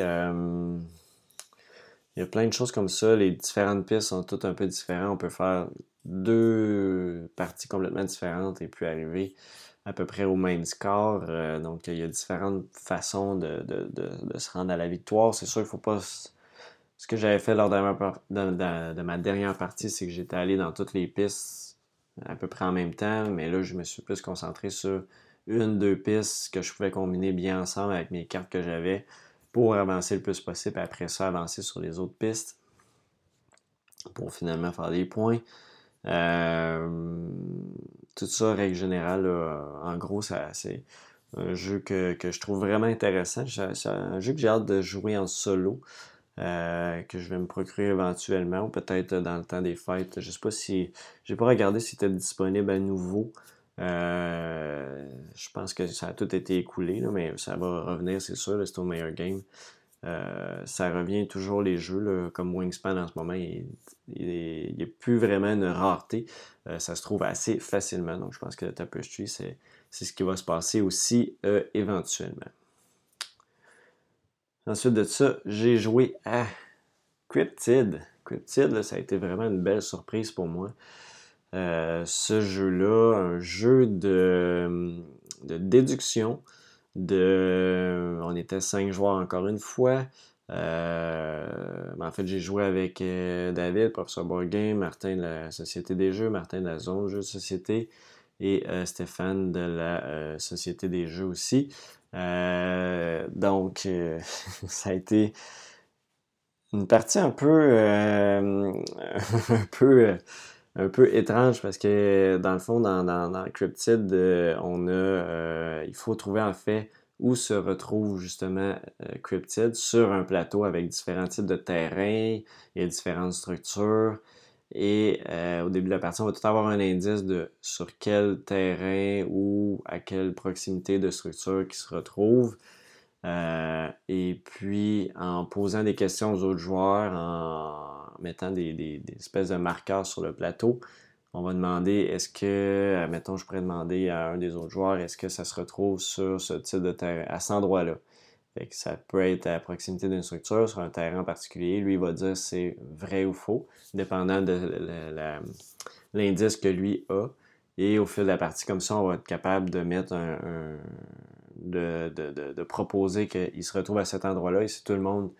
Il y a plein de choses comme ça. Les différentes pistes sont toutes un peu différentes. On peut faire deux parties complètement différentes et puis arriver à peu près au même score. Euh, donc, il y a différentes façons de, se rendre à la victoire. C'est sûr qu'il ne faut pas. Ce que j'avais fait lors de ma, dernière partie, c'est que j'étais allé dans toutes les pistes à peu près en même temps, mais là, je me suis plus concentré sur une, deux pistes que je pouvais combiner bien ensemble avec mes cartes que j'avais pour avancer le plus possible après ça, avancer sur les autres pistes pour finalement faire des points. Euh, tout ça, règle générale, en gros, c'est un jeu que, je trouve vraiment intéressant. C'est un jeu que j'ai hâte de jouer en solo. Euh, que je vais me procurer éventuellement, ou peut-être dans le temps des fêtes. Je sais pas si. J'ai pas regardé si c'était disponible à nouveau. Euh, je pense que ça a tout été écoulé, mais ça va revenir, c'est sûr. C'est au meilleur game. Euh, ça revient toujours les jeux, comme Wingspan en ce moment, il n'est plus vraiment une rareté. Euh, ça se trouve assez facilement. Donc je pense que le Tapestry, c'est ce qui va se passer aussi éventuellement. Ensuite de ça, j'ai joué à Cryptid. Cryptid, ça a été vraiment une belle surprise pour moi. Ce jeu-là, un jeu de, de déduction de. On était cinq joueurs encore une fois. Euh, en fait, j'ai joué avec euh, David, professeur Board Martin de la Société des Jeux, Martin de la Zone Jeux de Société et euh, Stéphane de la Société des Jeux aussi. donc, ça a été une partie un peu, un peu un peu étrange parce que dans le fond, dans, Cryptid, euh, on a, euh, il faut trouver en fait où se retrouve justement euh, Cryptid sur un plateau avec différents types de terrains, a différentes structures. Et au début de la partie, on va tout avoir un indice de sur quel terrain ou à quelle proximité de structure qui se retrouve. et puis, en posant des questions aux autres joueurs, en mettant des, espèces de marqueurs sur le plateau. On va demander, est-ce que, mettons, je pourrais demander à un des autres joueurs, est-ce que ça se retrouve sur ce type de terrain, à cet endroit-là? ça peut être à proximité d'une structure, sur un terrain particulier. Lui, va dire c'est vrai ou faux, dépendant de l'indice que lui a. Et au fil de la partie, comme ça, on va être capable de mettre un, de, proposer qu'il se retrouve à cet endroit-là. Et si tout le monde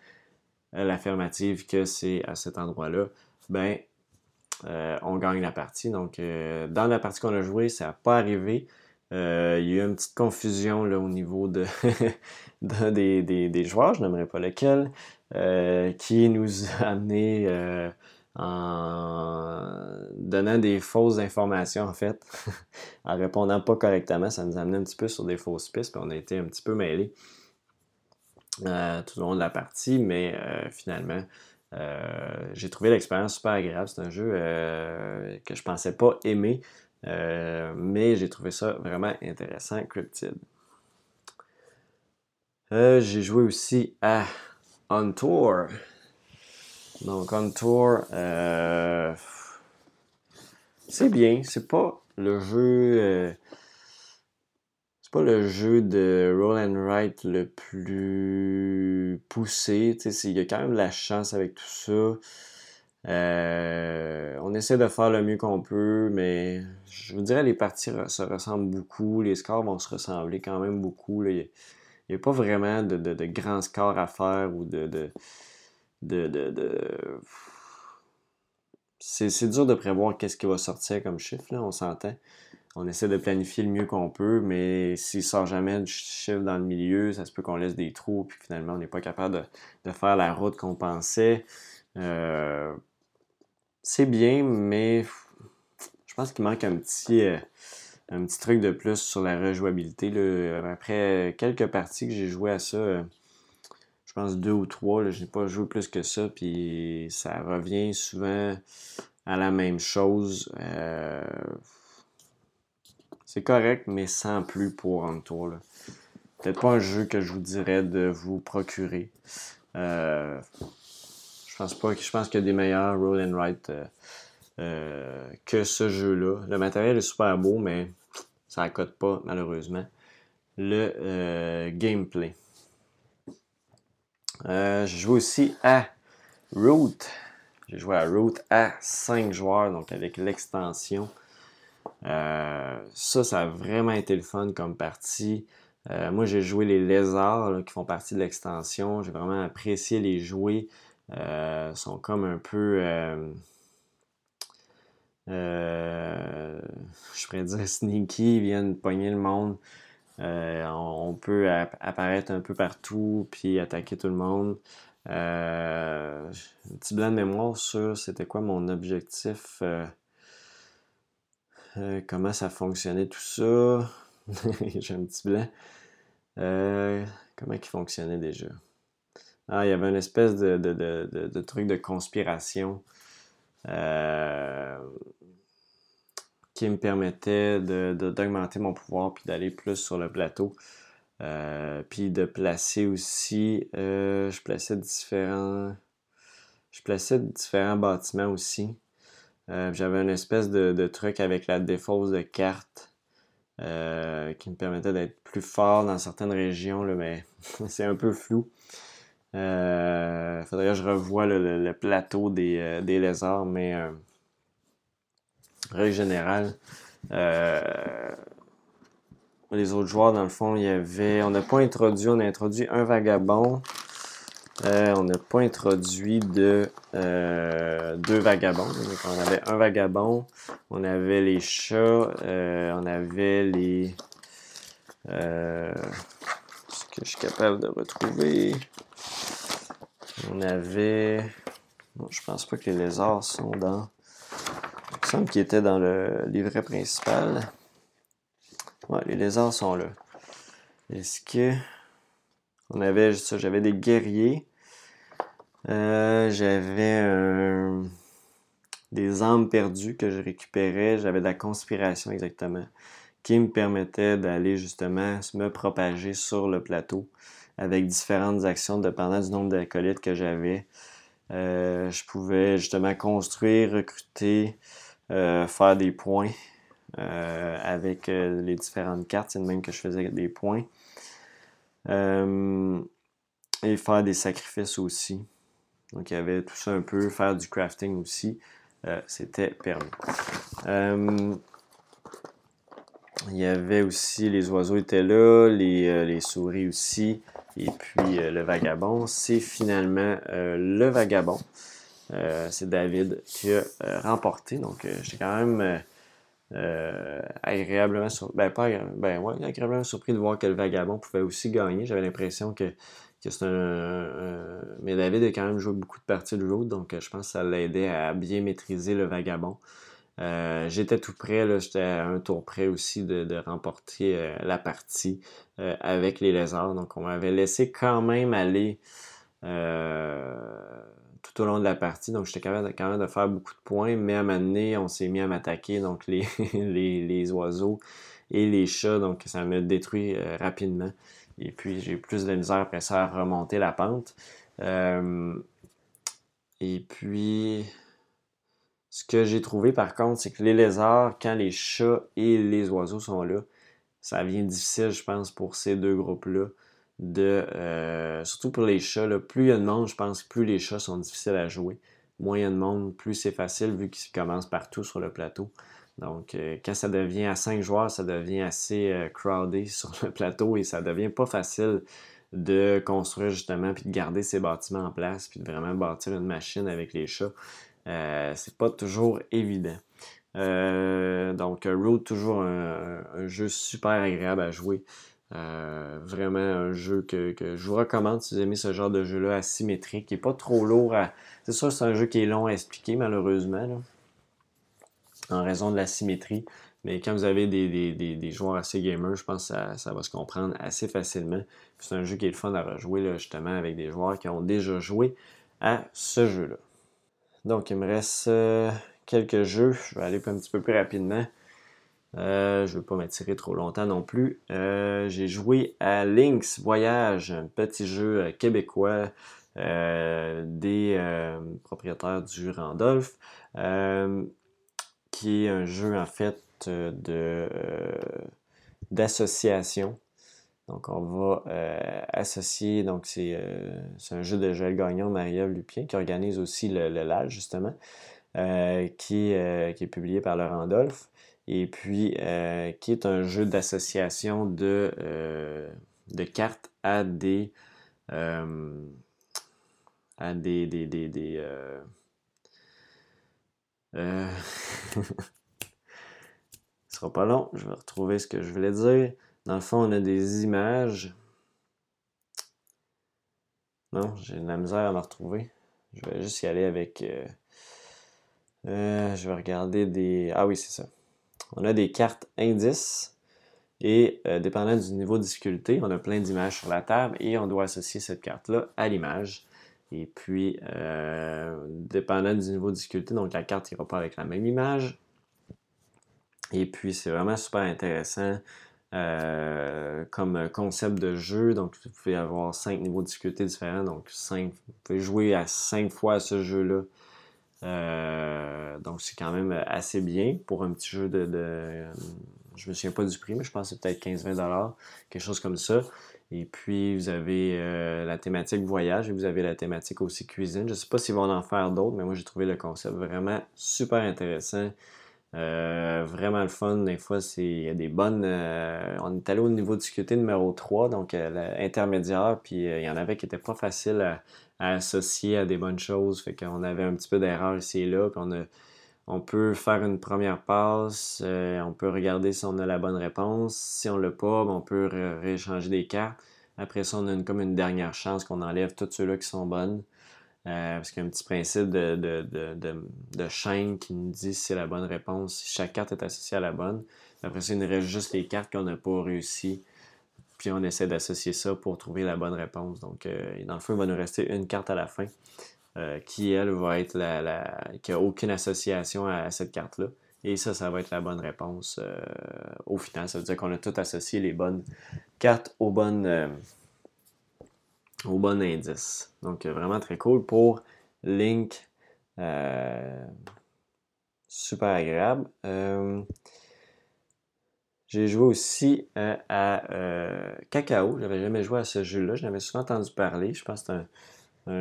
l'affirmative que c'est à cet endroit-là, ben, euh, on gagne la partie. Donc, euh, dans la partie qu'on a jouée, ça n'a pas arrivé. Euh, il y a eu une petite confusion là, au niveau de, des, joueurs, je n'aimerais pas lequel, qui nous a amené en donnant des fausses informations, en fait, en répondant pas correctement. Ça nous a amené un petit peu sur des fausses pistes, puis on a été un petit peu mêlés. Euh, tout au long de la partie, mais euh, finalement, euh, j'ai trouvé l'expérience super agréable. C'est un jeu que je pensais pas aimer, mais j'ai trouvé ça vraiment intéressant, Cryptid. j'ai joué aussi à On Tour. Donc, On Tour, c'est bien. C'est pas le jeu pas le jeu de roll and write le plus poussé. Il y a quand même de la chance avec tout ça. Euh, on essaie de faire le mieux qu'on peut, mais je vous dirais les parties se ressemblent beaucoup. Les scores vont se ressembler quand même beaucoup. Il n'y a, pas vraiment de, de, grands scores à faire ou de. de, de c'est dur de prévoir qu'est-ce qui va sortir comme chiffre, là, on s'entend on essaie de planifier le mieux qu'on peut, mais s'il sort jamais de chiffre dans le milieu, ça se peut qu'on laisse des trous, puis finalement, on n'est pas capable de, faire la route qu'on pensait. Euh, c'est bien, mais je pense qu'il manque un petit, euh, truc de plus sur la rejouabilité. Après quelques parties que j'ai joué à ça, euh, je pense deux ou trois, je n'ai pas joué plus que ça, puis ça revient souvent à la même chose. C'est correct, mais sans plus pour un. Peut-être pas un jeu que je vous dirais de vous procurer. Euh, je pense pas que je pense qu'il y a des meilleurs roll and write euh, que ce jeu-là. Le matériel est super beau, mais ça accote pas, malheureusement, le gameplay. Euh, j'ai joué aussi à Root. J'ai joué à Root à 5 joueurs, donc avec l'extension. Euh, ça, ça a vraiment été le fun comme partie. Euh, moi, j'ai joué les lézards qui font partie de l'extension. J'ai vraiment apprécié les jouer. Ils sont comme un peu. je pourrais dire sneaky, ils viennent pogner le monde. Euh, on, peut apparaître un peu partout puis attaquer tout le monde. Euh, un petit blanc de mémoire sur c'était quoi mon objectif, euh, comment ça fonctionnait tout ça? J'ai un petit blanc. comment il fonctionnait déjà? Ah, il y avait une espèce de, truc de conspiration qui me permettait d'augmenter mon pouvoir puis d'aller plus sur le plateau. Euh, puis de placer aussi, euh, je plaçais différents, je plaçais différents bâtiments aussi. Euh, j'avais une espèce de, truc avec la défausse de cartes qui me permettait d'être plus fort dans certaines régions, là, mais c'est un peu flou. Il faudrait que je revoie le, plateau des, lézards, mais règle générale, euh, les autres joueurs, dans le fond, il y avait. On n'a pas introduit, on a introduit un vagabond. Euh, on n'a pas introduit de euh, deux vagabonds. Donc, on avait un vagabond, on avait les chats, on avait les. ce que je suis capable de retrouver. On avait. Bon, je pense pas que les lézards sont dans qui était dans le livret principal. Ouais, les lézards sont là. Est-ce que. On avait ça, j'avais des guerriers. Euh, j'avais des âmes perdues que je récupérais. J'avais de la conspiration exactement. Qui me permettait d'aller justement me propager sur le plateau avec différentes actions dépendant du nombre d'acolytes que j'avais. Euh, je pouvais justement construire, recruter, euh, faire des points euh, avec euh, les différentes cartes. C'est même que je faisais des points. et faire des sacrifices aussi. Donc il y avait tout ça un peu, faire du crafting aussi. C'était permis. il y avait aussi, les oiseaux étaient là, les, les souris aussi, et puis le vagabond. C'est finalement le vagabond. Euh, c'est David qui a euh, remporté. Donc, euh, j'étais quand même agréablement, ben, ben, agréablement surpris de voir que le vagabond pouvait aussi gagner. J'avais l'impression que, que c'est un, Mais David a quand même joué beaucoup de parties de road, donc je pense que ça l'aidait à bien maîtriser le vagabond. j'étais tout prêt, j'étais à un tour près aussi de, remporter la partie avec les lézards. Donc on m'avait laissé quand même aller tout au long de la partie. Donc, j'étais quand même de faire beaucoup de points. Mais à un moment donné, on s'est mis à m'attaquer, donc les, les, oiseaux et les chats. Donc, ça m'a détruit euh, rapidement. Et puis, j'ai plus de misère après ça à remonter la pente. Euh, et puis, ce que j'ai trouvé par contre, c'est que les lézards, quand les chats et les oiseaux sont là, ça devient difficile, je pense, pour ces deux groupes-là de. Euh, surtout pour les chats, plus il y a de monde, je pense que plus les chats sont difficiles à jouer. Moins il y a de monde, plus c'est facile vu qu'ils commencent partout sur le plateau. Donc, euh, quand ça devient à 5 joueurs, ça devient assez euh, crowded sur le plateau et ça devient pas facile de construire justement puis de garder ces bâtiments en place puis de vraiment bâtir une machine avec les chats. c'est pas toujours évident. donc, Road, toujours un, jeu super agréable à jouer. Euh, vraiment un jeu que, je vous recommande si vous aimez ce genre de jeu-là asymétrique, qui n'est pas trop lourd à... C'est sûr c'est un jeu qui est long à expliquer malheureusement, en raison de la symétrie. Mais quand vous avez des, joueurs assez gamers, je pense que ça, va se comprendre assez facilement. C'est un jeu qui est le fun à rejouer justement avec des joueurs qui ont déjà joué à ce jeu-là. Donc il me reste euh, quelques jeux. Je vais aller un petit peu plus rapidement. Euh, je ne veux pas m'attirer trop longtemps non plus. Euh, j'ai joué à Lynx Voyage, un petit jeu québécois des propriétaires du Randolph. Qui est un jeu en fait de d'association. Donc, on va associer, donc c'est un jeu de Joël Gagnon, Marie-Ève Lupien, qui organise aussi le, le justement, qui, qui est publié par Laurent Dolph et puis euh, qui est un jeu d'association de, euh, de cartes à des euh, à des des, des, des Ce sera pas long, je vais retrouver ce que je voulais dire. Dans le fond, on a des images. Non, j'ai de la misère à me retrouver. Je vais juste y aller avec. je vais regarder des. Ah oui, c'est ça on a des cartes indices et euh, dépendant du niveau de difficulté, on a plein d'images sur la table et on doit associer cette carte-là à l'image. Et puis, euh, dépendant du niveau de difficulté, donc la carte n'ira pas avec la même image. Et puis, c'est vraiment super intéressant euh, comme concept de jeu. Donc, vous pouvez avoir cinq niveaux de difficulté différents. Donc, cinq, vous pouvez jouer à cinq fois ce jeu-là euh, donc, c'est quand même assez bien pour un petit jeu de. de je me souviens pas du prix, mais je pense que c'est peut-être 15-20$, quelque chose comme ça. Et puis, vous avez euh, la thématique voyage et vous avez la thématique aussi cuisine. Je ne sais pas s'ils vont en faire d'autres, mais moi, j'ai trouvé le concept vraiment super intéressant. Euh, vraiment le fun. Des fois, c'est il y a des bonnes. on est allé au niveau de difficulté numéro 3, donc l'intermédiaire, puis il y en avait qui n'étaient pas faciles à, associer à des bonnes choses. Fait qu'on avait un petit peu d'erreur ici et là. On peut faire une première passe, euh, on peut regarder si on a la bonne réponse. Si on l'a pas, ben, on peut rééchanger des cartes. Après ça, on a comme une dernière chance qu'on enlève toutes ceux-là qui sont bonnes. Euh, parce qu'il y a un petit principe de, de, de, de, chaîne qui nous dit si c'est la bonne réponse, si chaque carte est associée à la bonne. Après ça, il nous reste juste les cartes qu'on n'a pas réussi puis on essaie d'associer ça pour trouver la bonne réponse. Donc, euh, dans le fond, il va nous rester une carte à la fin euh, qui, elle, va être la, qui n'a aucune association à, cette carte-là. Et ça, ça va être la bonne réponse euh, au final. Ça veut dire qu'on a tout associé les bonnes cartes aux bonnes, aux bonnes indices. Donc, vraiment très cool pour Link. super agréable. J'ai joué aussi euh, à euh, Cacao. Je n'avais jamais joué à ce jeu-là. Je l'avais souvent entendu parler. Je pense que c'est un,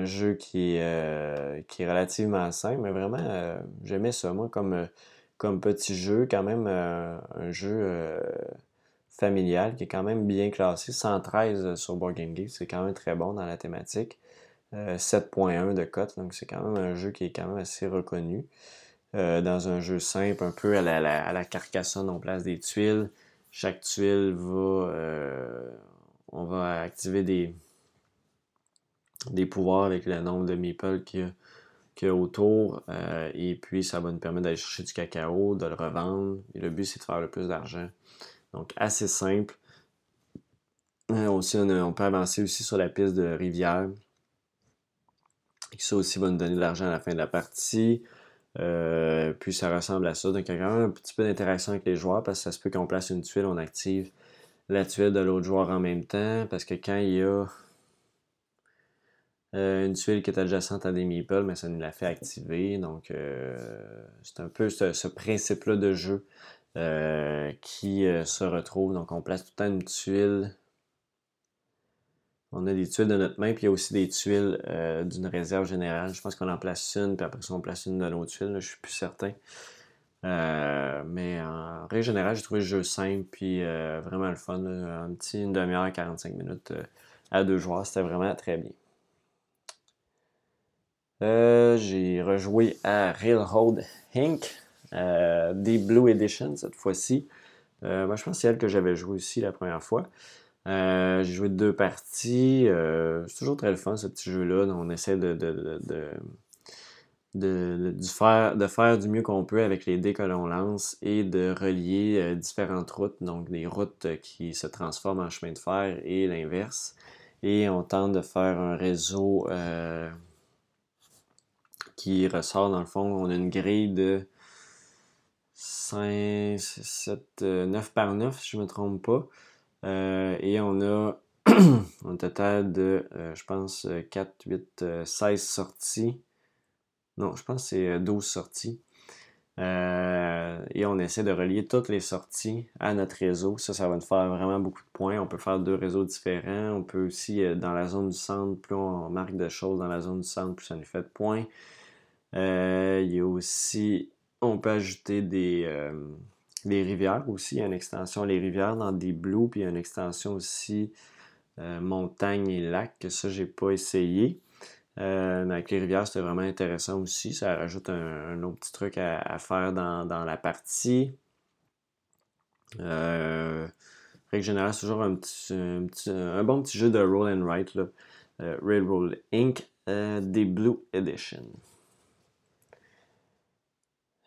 jeu qui, euh, qui est relativement simple, mais vraiment, j'aimais ça, moi, comme, comme petit jeu. Quand même, un jeu familial qui est quand même bien classé. 113 sur Board Game Geek, c'est quand même très bon dans la thématique. 7.1 de cote, donc c'est quand même un jeu qui est quand même assez reconnu. dans un jeu simple, un peu à la, à la Carcassonne, on place des tuiles. Chaque tuile va. Euh, on va activer des, des pouvoirs avec le nombre de meeples qu'il y, a autour. Euh, et puis, ça va nous permettre d'aller chercher du cacao, de le revendre. Et le but, c'est de faire le plus d'argent. Donc, assez simple. Euh, aussi, on, peut avancer aussi sur la piste de rivière. Et ça aussi va nous donner de l'argent à la fin de la partie. Euh, puis ça ressemble à ça. Donc il y a quand même un petit peu d'interaction avec les joueurs parce que ça se peut qu'on place une tuile, on active la tuile de l'autre joueur en même temps. Parce que quand il y a euh, une tuile qui est adjacente à des meeples, mais ça nous la fait activer. Donc euh, c'est un peu ce, principe-là de jeu qui se retrouve. Donc on place tout le temps une tuile on a des tuiles de notre main, puis il y a aussi des tuiles euh, d'une réserve générale. Je pense qu'on en place une, puis après ça, on place une de nos tuiles. je suis plus certain. Euh, mais en règle générale, j'ai trouvé le jeu simple, puis euh, vraiment le fun. un petit une demi-heure, 45 minutes à deux joueurs. C'était vraiment très bien. J'ai rejoué à Railroad Inc. des Blue Edition cette fois-ci. moi, je pense que c'est elle que j'avais joué aussi la première fois. Euh, j'ai joué deux parties. Euh, c'est toujours très le fun ce petit jeu-là. On essaie de, de, de, faire, de faire du mieux qu'on peut avec les dés que l'on lance et de relier euh, différentes routes, donc des routes qui se transforment en chemin de fer et l'inverse. Et on tente de faire un réseau qui ressort dans le fond. On a une grille de 5, 7, 9 par 9, si je ne me trompe pas. Euh, et on a un total de, euh, je pense, 4, 8, 16 sorties. Non, je pense que c'est 12 sorties. Euh, et on essaie de relier toutes les sorties à notre réseau. Ça, ça va nous faire vraiment beaucoup de points. On peut faire deux réseaux différents. On peut aussi, dans la zone du centre, plus on marque de choses dans la zone du centre, plus ça nous fait de points. Euh, il y a aussi, on peut ajouter des, rivières aussi. Il y a une extension les rivières dans des blues, puis il y a une extension aussi montagne et lac, que ça, j'ai pas essayé. Euh, avec les rivières, c'était vraiment intéressant aussi. Ça rajoute un, autre petit truc à, faire dans, la partie. Euh, règle générale, c'est toujours un, bon petit jeu de roll and write. Là. Euh, Railroad Inc. Euh, des Blue Edition.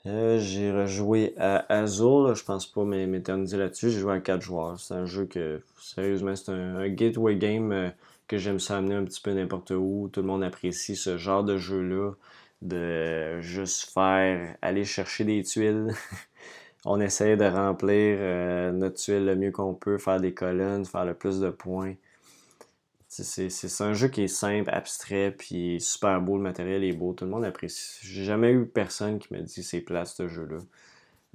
J'ai rejoué à Azul, je pense pas m'éterniser là-dessus. J'ai joué à 4 joueurs. C'est un jeu que, sérieusement, c'est un, gateway game que j'aime ça amener un petit peu n'importe où. Tout le monde apprécie ce genre de jeu-là, de juste faire aller chercher des tuiles. on essaie de remplir euh, notre tuile le mieux qu'on peut, faire des colonnes, faire le plus de points. C'est un jeu qui est simple, abstrait, puis super beau, le matériel est beau, tout le monde apprécie. J'ai jamais eu personne qui me dit c'est plat ce jeu-là.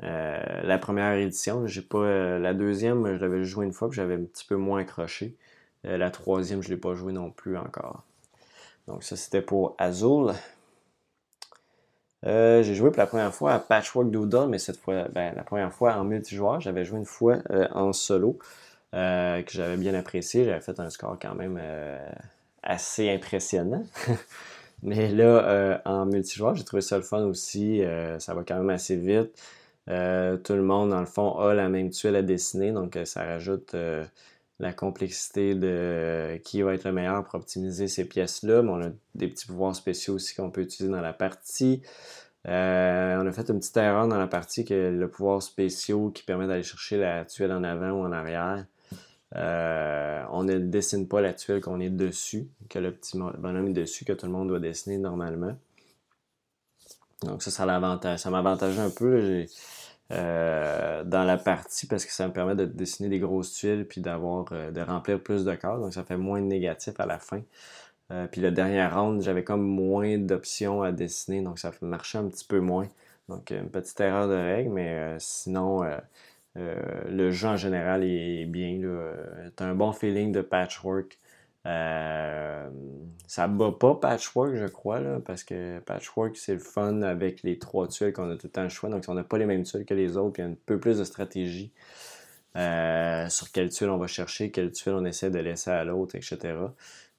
Euh, la première édition, j'ai pas. Euh, la deuxième, je l'avais joué une fois, puis j'avais un petit peu moins accroché. Euh, la troisième, je l'ai pas joué non plus encore. Donc ça, c'était pour Azul. J'ai joué pour la première fois à Patchwork Doodle, mais cette fois, ben, la première fois en multijoueur. J'avais joué une fois en solo, que j'avais bien apprécié. J'avais fait un score quand même assez impressionnant. mais là, en multijoueur, j'ai trouvé ça le fun aussi. ça va quand même assez vite. tout le monde, dans le fond, a la même tuile à dessiner, donc ça rajoute la complexité de qui va être le meilleur pour optimiser ces pièces-là. Mais on a des petits pouvoirs spéciaux aussi qu'on peut utiliser dans la partie. Euh, on a fait une petite erreur dans la partie que le pouvoir spéciaux qui permet d'aller chercher la tuile en avant ou en arrière. Euh, on ne dessine pas la tuile qu'on est dessus, que le petit bonhomme est dessus, que tout le monde doit dessiner normalement. Donc ça, ça l'avantage. Ça m'avantage un peu. Euh, dans la partie parce que ça me permet de dessiner des grosses tuiles puis d'avoir euh, de remplir plus de cases donc ça fait moins de négatif à la fin puis le dernier round j'avais comme moins d'options à dessiner donc ça marchait un petit peu moins donc une petite erreur de règle mais sinon le jeu en général est bien t'as un bon feeling de patchwork euh, ça bat pas Patchwork, je crois, parce que Patchwork, c'est le fun avec les trois tuiles qu'on a tout le temps le choix. Donc, on n'a pas les mêmes tuiles que les autres, puis il y a un peu plus de stratégie euh, sur quelle tuile on va chercher, quelle tuile on essaie de laisser à l'autre, etc.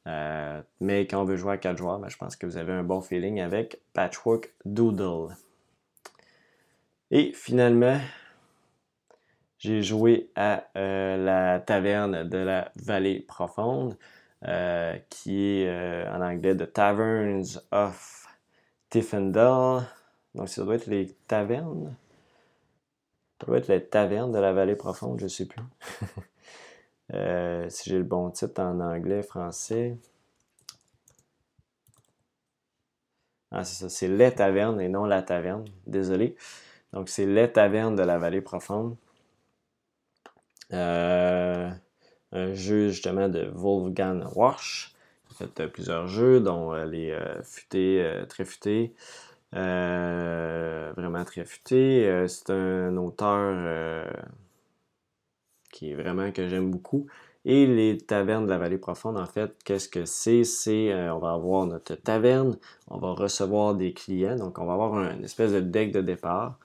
Euh, mais quand on veut jouer à quatre joueurs, ben, je pense que vous avez un bon feeling avec Patchwork Doodle. Et finalement, j'ai joué à la taverne de la vallée profonde. Euh, qui est euh, en anglais The Taverns of Tiffendale. Donc, ça doit être les tavernes? Ça doit être les tavernes de la vallée profonde, je ne sais plus. Euh, si j'ai le bon titre en anglais, français. Ah, c'est ça, c'est les tavernes et non la taverne. Désolé. Donc, c'est les tavernes de la vallée profonde. Euh, un jeu justement de Wolfgang Warsch. Il a fait euh, plusieurs jeux, dont euh, les futés, très futés. vraiment très futé. c'est un auteur qui est vraiment que j'aime beaucoup. Et les tavernes de la vallée profonde, en fait, qu'est-ce que c'est? C'est, on va avoir notre taverne, on va recevoir des clients, donc on va avoir une espèce de deck de départ.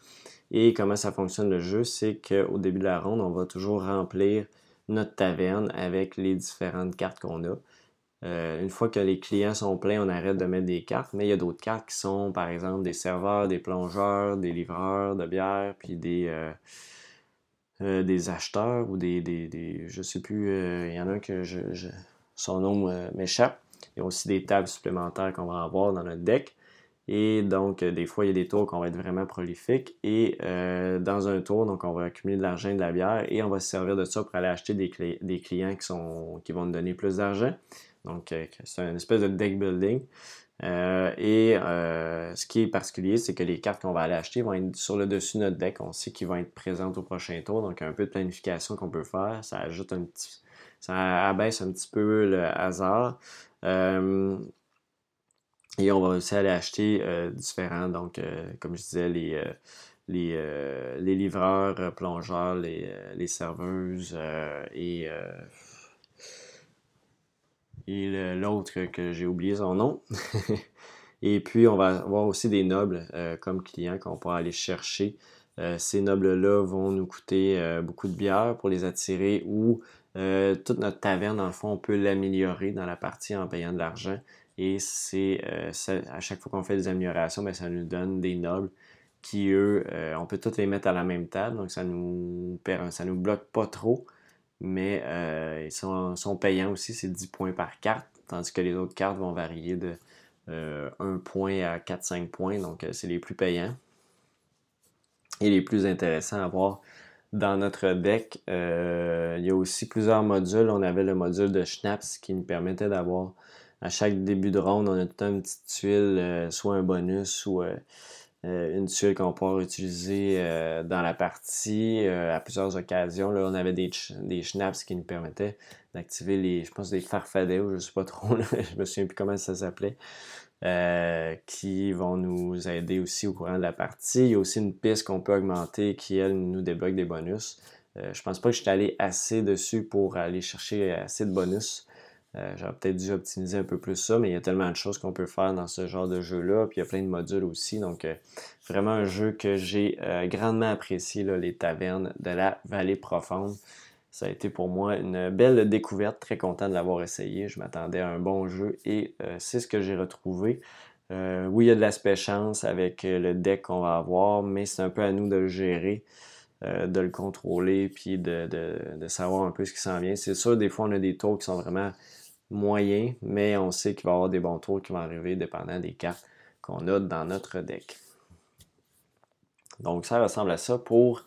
Et comment ça fonctionne le jeu, c'est qu'au début de la ronde, on va toujours remplir notre taverne avec les différentes cartes qu'on a. Euh, une fois que les clients sont pleins, on arrête de mettre des cartes, mais il y a d'autres cartes qui sont, par exemple, des serveurs, des plongeurs, des livreurs de bière, puis des, euh, euh, des acheteurs ou des, des, des, je sais plus, il y en a un que son nom m'échappe. Il y a aussi des tables supplémentaires qu'on va avoir dans notre deck. Et donc, euh, des fois, il y a des tours qu'on va être vraiment prolifiques. Et euh, dans un tour, donc, on va accumuler de l'argent et de la bière et on va se servir de ça pour aller acheter des, des clients qui, sont, qui vont nous donner plus d'argent. Donc, euh, c'est une espèce de deck building. et ce qui est particulier, c'est que les cartes qu'on va aller acheter vont être sur le dessus de notre deck. On sait qu'ils vont être présentes au prochain tour. Donc, un peu de planification qu'on peut faire. Ça ajoute un petit. Ça abaisse un petit peu le hasard. Et on va aussi aller acheter euh, différents, donc, euh, comme je disais, les, les, les livreurs, plongeurs, les, les serveuses et, et l'autre que j'ai oublié son nom. et puis, on va avoir aussi des nobles comme clients qu'on pourra aller chercher. ces nobles-là vont nous coûter beaucoup de bière pour les attirer ou toute notre taverne, dans le fond, on peut l'améliorer dans la partie en payant de l'argent. Et c'est à chaque fois qu'on fait des améliorations, ben, ça nous donne des nobles qui, eux, euh, on peut tous les mettre à la même table, donc ça nous ça nous bloque pas trop, mais euh, ils sont, payants aussi, c'est 10 points par carte, tandis que les autres cartes vont varier de 1 euh, point à 4-5 points, donc c'est les plus payants et les plus intéressants à voir dans notre deck. il y a aussi plusieurs modules. On avait le module de Schnaps qui nous permettait d'avoir à chaque début de ronde, on a tout une petite tuile, soit un bonus ou euh, une tuile qu'on pourrait utiliser euh, dans la partie euh, à plusieurs occasions. Là, on avait des, des schnapps qui nous permettaient d'activer les, je pense, des farfadets ou je sais pas trop, je me souviens plus comment ça s'appelait, qui vont nous aider aussi au courant de la partie. Il y a aussi une piste qu'on peut augmenter qui, elle, nous débloque des bonus. je pense pas que je suis allé assez dessus pour aller chercher assez de bonus. Euh, j'aurais peut-être dû optimiser un peu plus ça, mais il y a tellement de choses qu'on peut faire dans ce genre de jeu-là. Puis il y a plein de modules aussi. Donc, euh, vraiment un jeu que j'ai euh, grandement apprécié, les tavernes de la vallée profonde. Ça a été pour moi une belle découverte. Très content de l'avoir essayé. Je m'attendais à un bon jeu et c'est ce que j'ai retrouvé. oui, il y a de l'aspect chance avec le deck qu'on va avoir, mais c'est un peu à nous de le gérer. de le contrôler, puis de, de, savoir un peu ce qui s'en vient. C'est sûr, des fois, on a des tours qui sont vraiment moyen, mais on sait qu'il va y avoir des bons tours qui vont arriver dépendant des cartes qu'on a dans notre deck. Donc ça ressemble à ça pour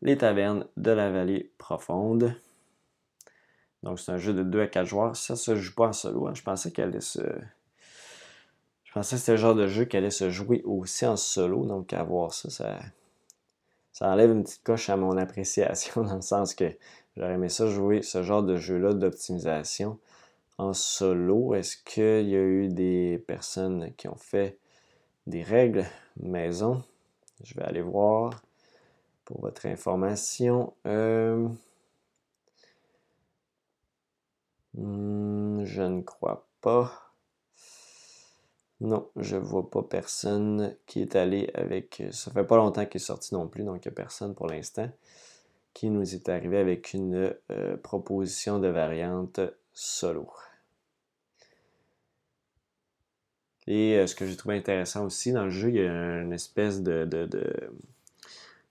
les tavernes de la vallée profonde. Donc c'est un jeu de 2 à 4 joueurs. Ça se joue pas en solo. Hein. Je pensais qu'elle allait se. Je pensais que c'était le genre de jeu qui allait se jouer aussi en solo. Donc à voir ça, ça, ça enlève une petite coche à mon appréciation dans le sens que j'aurais aimé ça jouer ce genre de jeu-là d'optimisation en solo? Est-ce qu'il y a eu des personnes qui ont fait des règles maison? Je vais aller voir pour votre information. Euh, hmm, je ne crois pas. Non, je vois pas personne qui est allé avec. Ça fait pas longtemps qu'il est sorti non plus, donc il n'y a personne pour l'instant qui nous est arrivé avec une euh, proposition de variante solo. Et euh, ce que j'ai trouvé intéressant aussi dans le jeu, il y a une espèce de,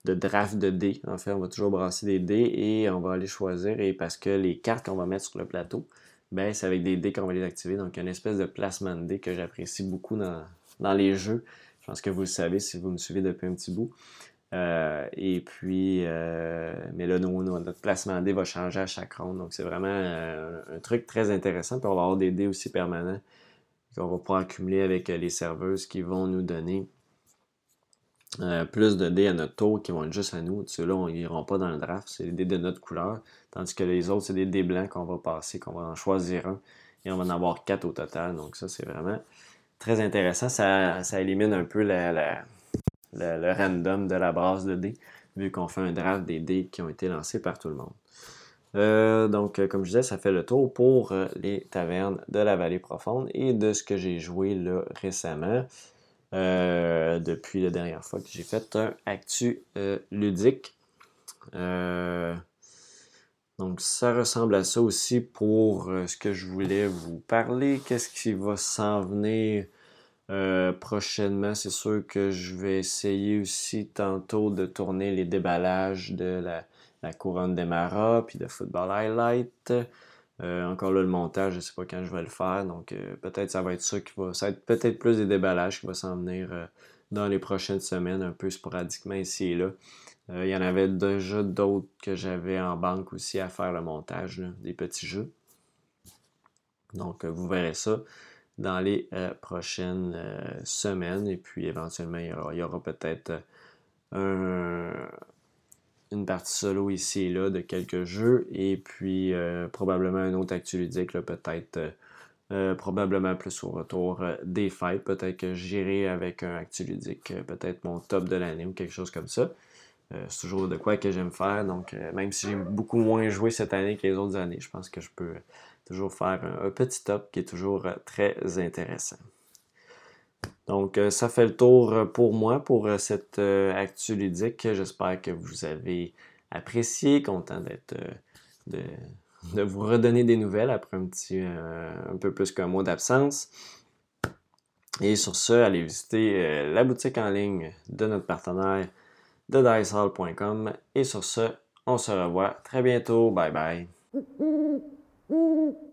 draft de dés. En fait, on va toujours brasser des dés et on va aller choisir. Et parce que les cartes qu'on va mettre sur le plateau, ben, c'est avec des dés qu'on va les activer. Donc, il y a une espèce de placement de dés que j'apprécie beaucoup dans, dans les jeux. Je pense que vous le savez si vous me suivez depuis un petit bout. Euh, et puis, euh, mais là, notre placement dés va changer à chaque ronde. Donc, c'est vraiment un truc très intéressant. Puis, on va avoir des dés aussi permanents qu'on va pouvoir accumuler avec euh, les serveuses qui vont nous donner euh, plus de dés à notre tour qui vont être juste à nous. Ceux-là, ils n'iront pas dans le draft, c'est des dés de notre couleur. Tandis que les autres, c'est des dés blancs qu'on va passer, qu'on va en choisir un. Et on va en avoir quatre au total. Donc ça, c'est vraiment très intéressant. Ça, élimine un peu le random de la base de dés, vu qu'on fait un draft des dés qui ont été lancés par tout le monde. Euh, donc, euh, comme je disais, ça fait le tour pour euh, les tavernes de la vallée profonde et de ce que j'ai joué là récemment. depuis la dernière fois que j'ai fait un actu ludique. donc, ça ressemble à ça aussi pour ce que je voulais vous parler. Qu'est-ce qui va s'en venir? Prochainement? C'est sûr que je vais essayer aussi tantôt de tourner les déballages de la couronne d'Emara, puis de Football Highlight. Euh, encore là, le montage, je ne sais pas quand je vais le faire, donc euh, peut-être ça va être ça qui va. Ça va être peut-être plus des déballages qui vont s'en venir euh, dans les prochaines semaines, un peu sporadiquement ici et là. Il y en avait déjà d'autres que j'avais en banque aussi à faire le montage, des petits jeux. Donc vous verrez ça dans les prochaines semaines. Et puis éventuellement, il y aura peut-être un, une partie solo ici et là de quelques jeux et puis euh, probablement un autre actu ludique, peut-être euh, probablement plus au retour des fêtes. Peut-être que j'irai avec un ludique, peut-être mon top de l'année ou quelque chose comme ça. c'est toujours de quoi que j'aime faire. Donc, même si j'ai beaucoup moins joué cette année que les autres années, je pense que je peux toujours faire un, petit top qui est toujours très intéressant. Donc, ça fait le tour pour moi pour cette actu ludique. J'espère que vous avez apprécié, content d'être de, de, vous redonner des nouvelles après un petit un peu plus qu'un mois d'absence. Et sur ce, allez visiter la boutique en ligne de notre partenaire de dicehall.com. Et sur ce, on se revoit très bientôt. Bye bye. Ooh.